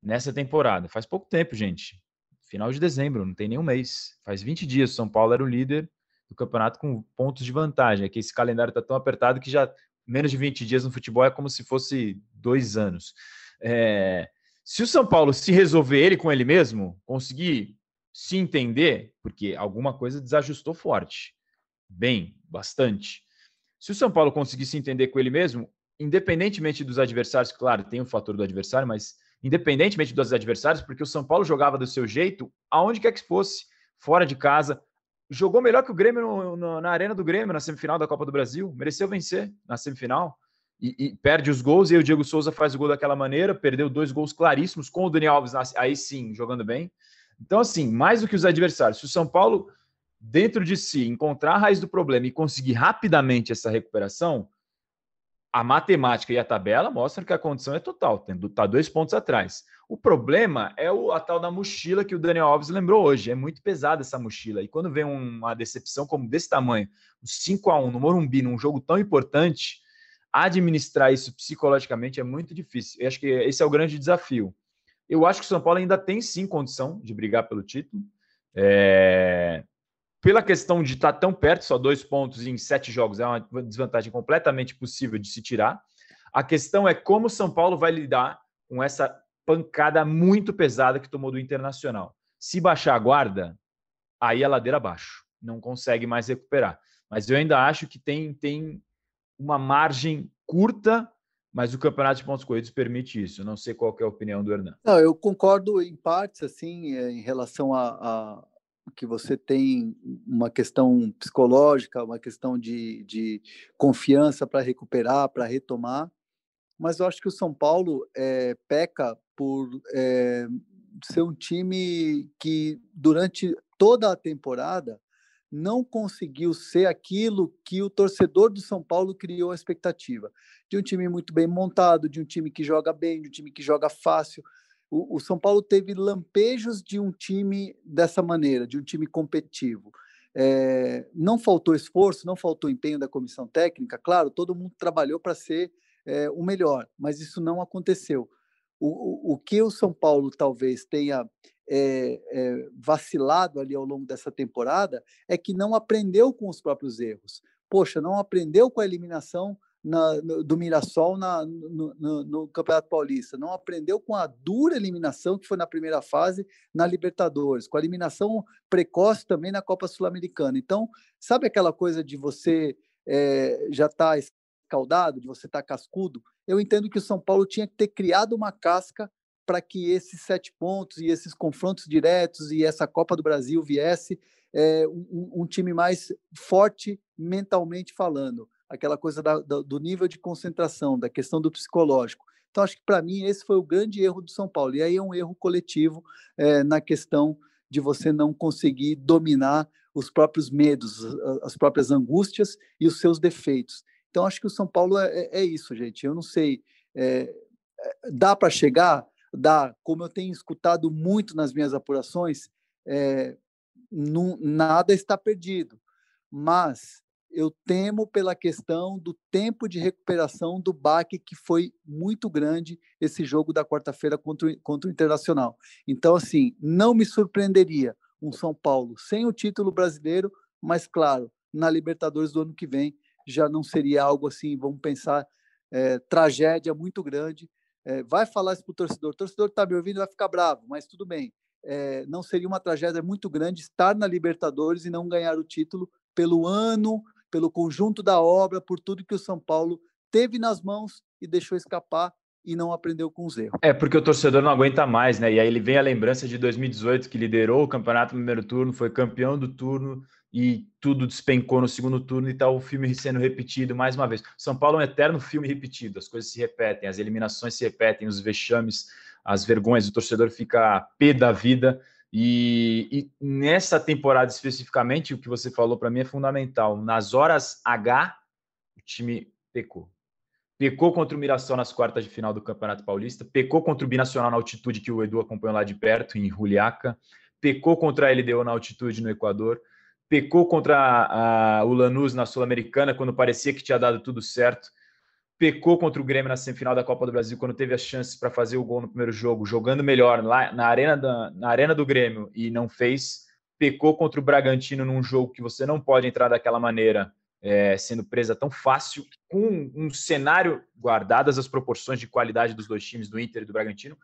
nessa temporada. Faz pouco tempo, gente. Final de dezembro, não tem nenhum mês. Faz 20 dias, São Paulo era o líder do campeonato com pontos de vantagem. É que esse calendário está tão apertado que já menos de 20 dias no futebol é como se fosse dois anos. É... Se o São Paulo se resolver ele com ele mesmo, conseguir se entender, porque alguma coisa desajustou forte, bem, bastante. Se o São Paulo conseguir se entender com ele mesmo, independentemente dos adversários, claro, tem o fator do adversário, mas independentemente dos adversários, porque o São Paulo jogava do seu jeito, aonde quer que fosse, fora de casa, jogou melhor que o Grêmio no, no, na arena do Grêmio, na semifinal da Copa do Brasil, mereceu vencer na semifinal. E, e, perde os gols, e aí o Diego Souza faz o gol daquela maneira, perdeu dois gols claríssimos com o Daniel Alves, aí sim, jogando bem. Então, assim, mais do que os adversários, se o São Paulo, dentro de si, encontrar a raiz do problema e conseguir rapidamente essa recuperação, a matemática e a tabela mostram que a condição é total, está dois pontos atrás. O problema é o, a tal da mochila que o Daniel Alves lembrou hoje. É muito pesada essa mochila. E quando vem uma decepção como desse tamanho, um 5 a 1 no Morumbi, num jogo tão importante, administrar isso psicologicamente é muito difícil. Eu acho que esse é o grande desafio. Eu acho que o São Paulo ainda tem sim condição de brigar pelo título. É pela questão de estar tão perto, só dois pontos em sete jogos, é uma desvantagem completamente possível de se tirar. A questão é como o São Paulo vai lidar com essa pancada muito pesada que tomou do Internacional. Se baixar a guarda, aí a ladeira abaixo, não consegue mais recuperar. Mas eu ainda acho que tem, tem uma margem curta, mas o campeonato de pontos corridos permite isso. não sei qual é a opinião do Hernan. Não, eu concordo em partes, assim, eh, em relação a, a que você tem uma questão psicológica, uma questão de, de confiança para recuperar, para retomar, mas eu acho que o São Paulo é, peca por é, ser um time que durante toda a temporada não conseguiu ser aquilo que o torcedor do São Paulo criou a expectativa. De um time muito bem montado, de um time que joga bem, de um time que joga fácil, o, o, São Paulo teve lampejos de um time dessa maneira, de um time competitivo. É, não faltou esforço, não faltou empenho da comissão técnica, claro, todo mundo trabalhou para ser é, o melhor, mas isso não aconteceu. O, o, o que o São Paulo talvez tenha é, é, vacilado ali ao longo dessa temporada é que não aprendeu com os próprios erros. Poxa, não aprendeu com a eliminação na, no, do Mirassol na, no, no, no, Campeonato Paulista, não aprendeu com a dura eliminação que foi na primeira fase na Libertadores, com a eliminação precoce também na Copa Sul-Americana. Então, sabe aquela coisa de você é, já estar tá escaldado, de você estar tá cascudo? Eu entendo que o São Paulo tinha que ter criado uma casca para que esses sete pontos e esses confrontos diretos e essa Copa do Brasil viesse é, um, um time mais forte mentalmente falando aquela coisa da, do nível de concentração, da questão do psicológico. Então, acho que para mim esse foi o grande erro do São Paulo. E aí é um erro coletivo é, na questão de você não conseguir dominar os próprios medos, as próprias angústias e os seus defeitos. Então, acho que o São Paulo é, é, é isso, gente. Eu não sei. É, dá para chegar? Dá. Como eu tenho escutado muito nas minhas apurações, não, nada está perdido. Mas eu temo pela questão do tempo de recuperação do baque que foi muito grande esse jogo da quarta-feira contra, contra o Internacional. Então, assim, não me surpreenderia um São Paulo sem o título brasileiro, mas, claro, na Libertadores do ano que vem já não seria algo assim, vamos pensar, é, tragédia muito grande. É, vai falar isso para o torcedor. O torcedor está me ouvindo vai ficar bravo, mas tudo bem. É, não seria uma tragédia muito grande estar na Libertadores e não ganhar o título pelo ano pelo conjunto da obra, por tudo que o São Paulo teve nas mãos e deixou escapar e não aprendeu com os erros. É porque o torcedor não aguenta mais, né? E aí ele vem a lembrança de 2018 que liderou o campeonato no primeiro turno, foi campeão do turno e tudo despencou no segundo turno e tá o filme sendo repetido mais uma vez. São Paulo é um eterno filme repetido, as coisas se repetem, as eliminações se repetem, os vexames, as vergonhas, o torcedor fica pé da vida e, e, nessa temporada especificamente, o que você falou para mim é fundamental. Nas horas H, o time pecou. Pecou contra o Mirassol nas quartas de final do Campeonato Paulista, pecou contra o Binacional na altitude que o Edu acompanhou lá de perto, em Juliaca, pecou contra a LDO na altitude no Equador, pecou contra a, a, o Lanús na Sul-Americana, quando parecia que tinha dado tudo certo pecou contra o Grêmio na semifinal da Copa do Brasil, quando teve as chances para fazer o gol no primeiro jogo, jogando melhor lá na arena, da, na arena do Grêmio e não fez. Pecou contra o Bragantino num jogo que você não pode entrar daquela maneira, é, sendo presa tão fácil, com um cenário guardadas as proporções de qualidade dos dois times, do Inter e do Bragantino.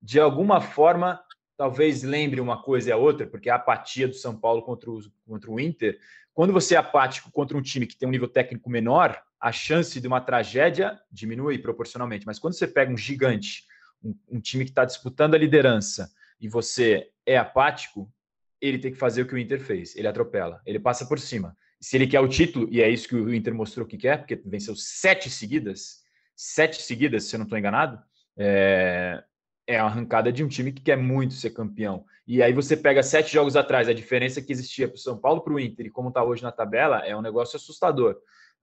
De alguma forma, talvez lembre uma coisa e a outra, porque a apatia do São Paulo contra o, contra o Inter. Quando você é apático contra um time que tem um nível técnico menor, a chance de uma tragédia diminui proporcionalmente. Mas quando você pega um gigante, um, um time que está disputando a liderança, e você é apático, ele tem que fazer o que o Inter fez. Ele atropela, ele passa por cima. Se ele quer o título, e é isso que o Inter mostrou que quer, porque venceu sete seguidas, sete seguidas, se eu não estou enganado, é, é a arrancada de um time que quer muito ser campeão. E aí você pega sete jogos atrás, a diferença que existia para o São Paulo para o Inter e como está hoje na tabela é um negócio assustador.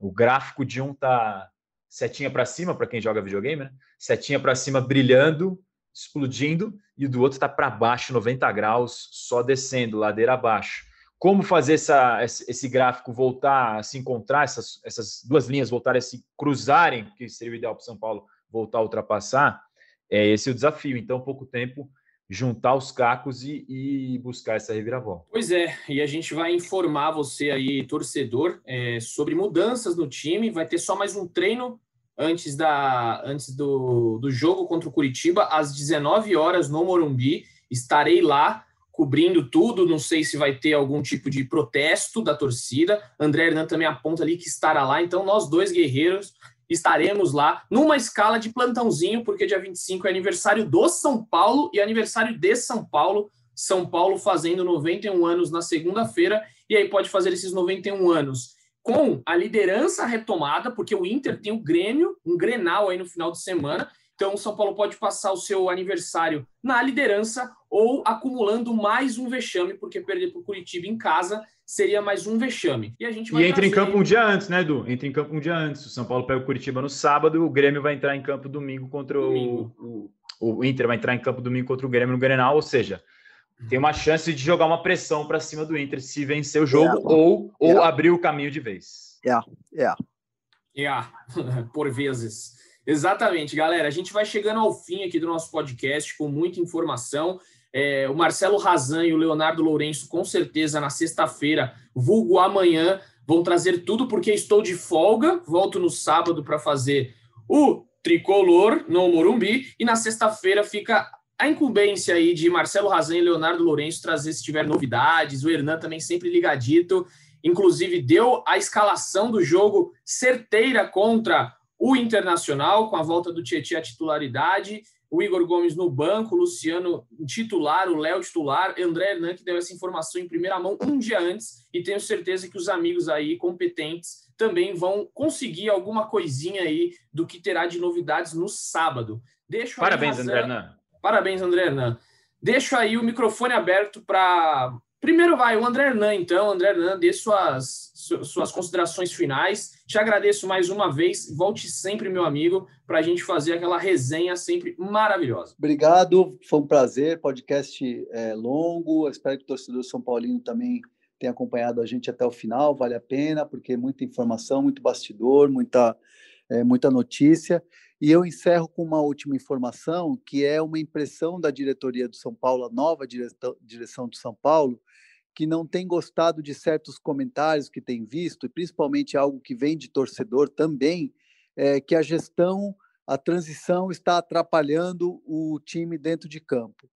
O gráfico de um tá setinha para cima, para quem joga videogame, né? Setinha para cima brilhando, explodindo, e do outro está para baixo, 90 graus, só descendo, ladeira abaixo. Como fazer essa, esse gráfico voltar a se encontrar, essas, essas duas linhas voltarem a se cruzarem, que seria o ideal para São Paulo voltar a ultrapassar, é esse o desafio. Então, pouco tempo juntar os cacos e, e, buscar essa reviravolta. Pois é, e a gente vai informar você aí, torcedor, é, sobre mudanças no time. Vai ter só mais um treino antes, da, antes do, do jogo contra o Curitiba, às 19 horas no Morumbi. Estarei lá cobrindo tudo. Não sei se vai ter algum tipo de protesto da torcida. André Hernan também aponta ali que estará lá. Então, nós dois guerreiros estaremos lá numa escala de plantãozinho, porque dia 25 é aniversário do São Paulo e aniversário de São Paulo. São Paulo fazendo 91 anos na segunda-feira, e aí pode fazer esses 91 anos com a liderança retomada, porque o Inter tem o Grêmio, um Grenal aí no final de semana. Então, o São Paulo pode passar o seu aniversário na liderança ou acumulando mais um vexame, porque perder para o Curitiba em casa seria mais um vexame. E a gente vai E entra trazer... em campo um dia antes, né, Edu? Entra em campo um dia antes. O São Paulo pega o Curitiba no sábado, o Grêmio vai entrar em campo domingo contra domingo. o, o, o Inter vai entrar em campo domingo contra o Grêmio no Grenal, ou seja, tem uma chance de jogar uma pressão para cima do Inter se vencer o jogo yeah. ou, ou yeah. abrir o caminho de vez. Yeah, yeah. Yeah, por vezes. Exatamente, galera. A gente vai chegando ao fim aqui do nosso podcast com muita informação. É, o Marcelo Razan e o Leonardo Lourenço, com certeza, na sexta-feira, vulgo amanhã, vão trazer tudo porque estou de folga, volto no sábado para fazer o tricolor no Morumbi e na sexta-feira fica a incumbência aí de Marcelo Razan e Leonardo Lourenço trazer se tiver novidades, o Hernan também sempre ligadito, inclusive deu a escalação do jogo certeira contra o Internacional, com a volta do Tietchan à titularidade, o Igor Gomes no banco, o Luciano titular, o Léo titular, André Hernan que deu essa informação em primeira mão um dia antes, e tenho certeza que os amigos aí competentes também vão conseguir alguma coisinha aí do que terá de novidades no sábado. Deixo Parabéns, André Hernan. Parabéns, André Hernan. Deixo aí o microfone aberto para. Primeiro vai o André Hernan, então. André Hernan, dê suas, suas considerações finais. Te agradeço mais uma vez. Volte sempre, meu amigo, para a gente fazer aquela resenha sempre maravilhosa. Obrigado, foi um prazer. Podcast é, longo. Espero que o torcedor São Paulino também tenha acompanhado a gente até o final. Vale a pena, porque é muita informação, muito bastidor, muita, é, muita notícia. E eu encerro com uma última informação, que é uma impressão da diretoria do São Paulo, a nova direção do São Paulo, que não tem gostado de certos comentários que tem visto, e principalmente algo que vem de torcedor também, é que a gestão, a transição está atrapalhando o time dentro de campo.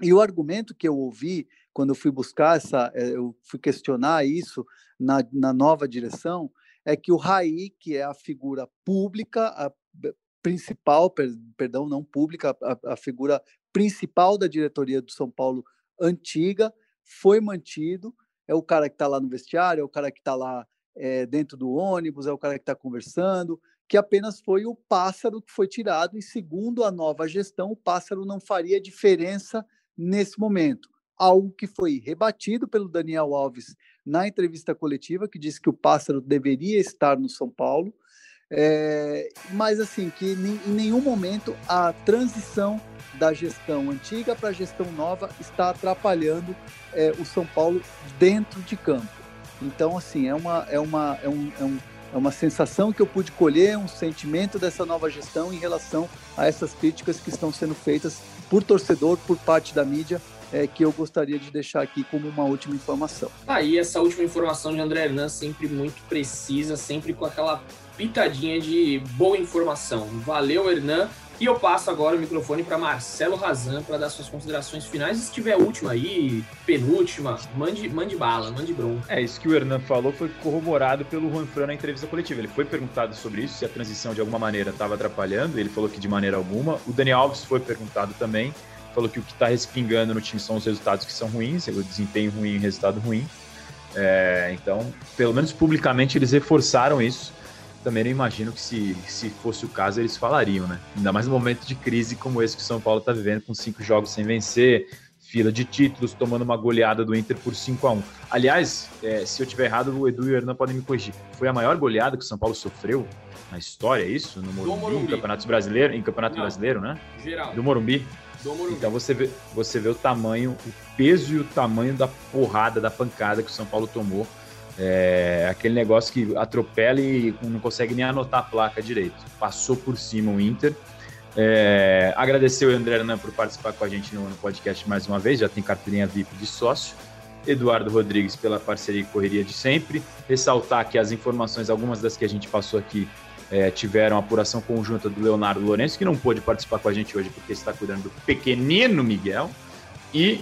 E o argumento que eu ouvi quando eu fui buscar essa, é, eu fui questionar isso na, na nova direção, é que o Raí, que é a figura pública, a principal, per, perdão, não pública, a, a figura principal da diretoria do São Paulo antiga, foi mantido. É o cara que está lá no vestiário, é o cara que está lá é, dentro do ônibus, é o cara que está conversando, que apenas foi o pássaro que foi tirado, e segundo a nova gestão, o pássaro não faria diferença nesse momento. Algo que foi rebatido pelo Daniel Alves na entrevista coletiva, que disse que o pássaro deveria estar no São Paulo, é, mas assim, que em nenhum momento a transição da gestão antiga para a gestão nova está atrapalhando é, o São Paulo dentro de campo. Então, assim, é uma, é, uma, é, um, é, um, é uma sensação que eu pude colher, um sentimento dessa nova gestão em relação a essas críticas que estão sendo feitas por torcedor, por parte da mídia, é, que eu gostaria de deixar aqui como uma última informação. Aí, essa última informação de André Hernan, sempre muito precisa, sempre com aquela pitadinha de boa informação. Valeu, Hernan. E eu passo agora o microfone para Marcelo Razan para dar suas considerações finais. Se tiver última aí, penúltima, mande, mande bala, mande bronca. É, isso que o Hernan falou foi corroborado pelo Juan Fran na entrevista coletiva. Ele foi perguntado sobre isso, se a transição de alguma maneira estava atrapalhando. Ele falou que de maneira alguma. O Dani Alves foi perguntado também. Falou que o que está respingando no time são os resultados que são ruins, o desempenho ruim e o resultado ruim. É, então, pelo menos publicamente, eles reforçaram isso também não imagino que se, se fosse o caso eles falariam, né? Ainda mais no momento de crise como esse que o São Paulo está vivendo, com cinco jogos sem vencer, fila de títulos, tomando uma goleada do Inter por 5 a 1 Aliás, é, se eu tiver errado, o Edu e o Hernan podem me corrigir. Foi a maior goleada que o São Paulo sofreu na história, é isso? No Morumbi, Morumbi. em Campeonato Brasileiro, em Campeonato não, Brasileiro, né? Geral. Do Morumbi. Do Morumbi. Então você vê, você vê o tamanho, o peso e o tamanho da porrada, da pancada que o São Paulo tomou é aquele negócio que atropela e não consegue nem anotar a placa direito. Passou por cima o Inter. É, agradecer o André Hernan por participar com a gente no, podcast mais uma vez, já tem carteirinha VIP de sócio. Eduardo Rodrigues pela parceria e correria de sempre. Ressaltar que as informações, algumas das que a gente passou aqui, é, tiveram apuração conjunta do Leonardo Lourenço, que não pôde participar com a gente hoje porque está cuidando do pequenino Miguel. E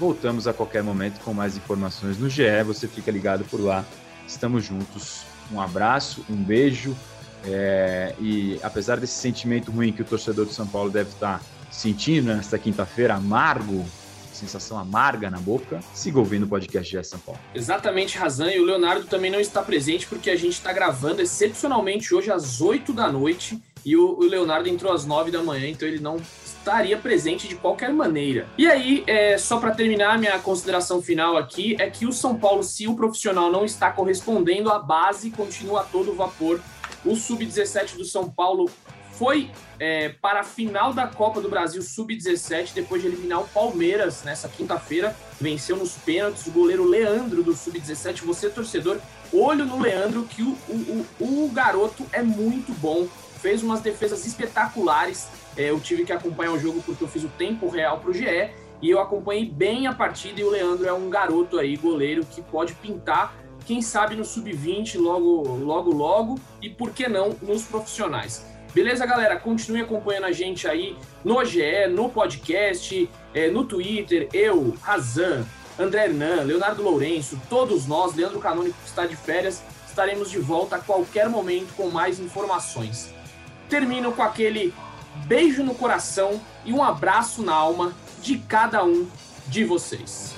Voltamos a qualquer momento com mais informações no GE. Você fica ligado por lá. Estamos juntos. Um abraço, um beijo. É, e apesar desse sentimento ruim que o torcedor de São Paulo deve estar sentindo nesta quinta-feira, amargo, sensação amarga na boca, siga ouvindo o podcast GE São Paulo. Exatamente, Razan. E o Leonardo também não está presente porque a gente está gravando excepcionalmente hoje às 8 da noite e o, Leonardo entrou às 9 da manhã, então ele não estaria presente de qualquer maneira. E aí, é, só para terminar, minha consideração final aqui é que o São Paulo, se o profissional não está correspondendo, a base continua a todo vapor. O Sub-17 do São Paulo foi é, para a final da Copa do Brasil Sub-17, depois de eliminar o Palmeiras nessa quinta-feira. Venceu nos pênaltis o goleiro Leandro do Sub-17. Você, torcedor, olho no Leandro, que o, o, o, o garoto é muito bom. Fez umas defesas espetaculares é, eu tive que acompanhar o jogo porque eu fiz o tempo real para o GE e eu acompanhei bem a partida e o Leandro é um garoto aí, goleiro, que pode pintar quem sabe no sub-20 logo, logo, logo, e por que não nos profissionais. Beleza, galera? Continue acompanhando a gente aí no GE, no podcast, é, no Twitter, eu, Razan, André Hernan, Leonardo Lourenço, todos nós, Leandro Canônico que está de férias, estaremos de volta a qualquer momento com mais informações. Termino com aquele beijo no coração e um abraço na alma de cada um de vocês.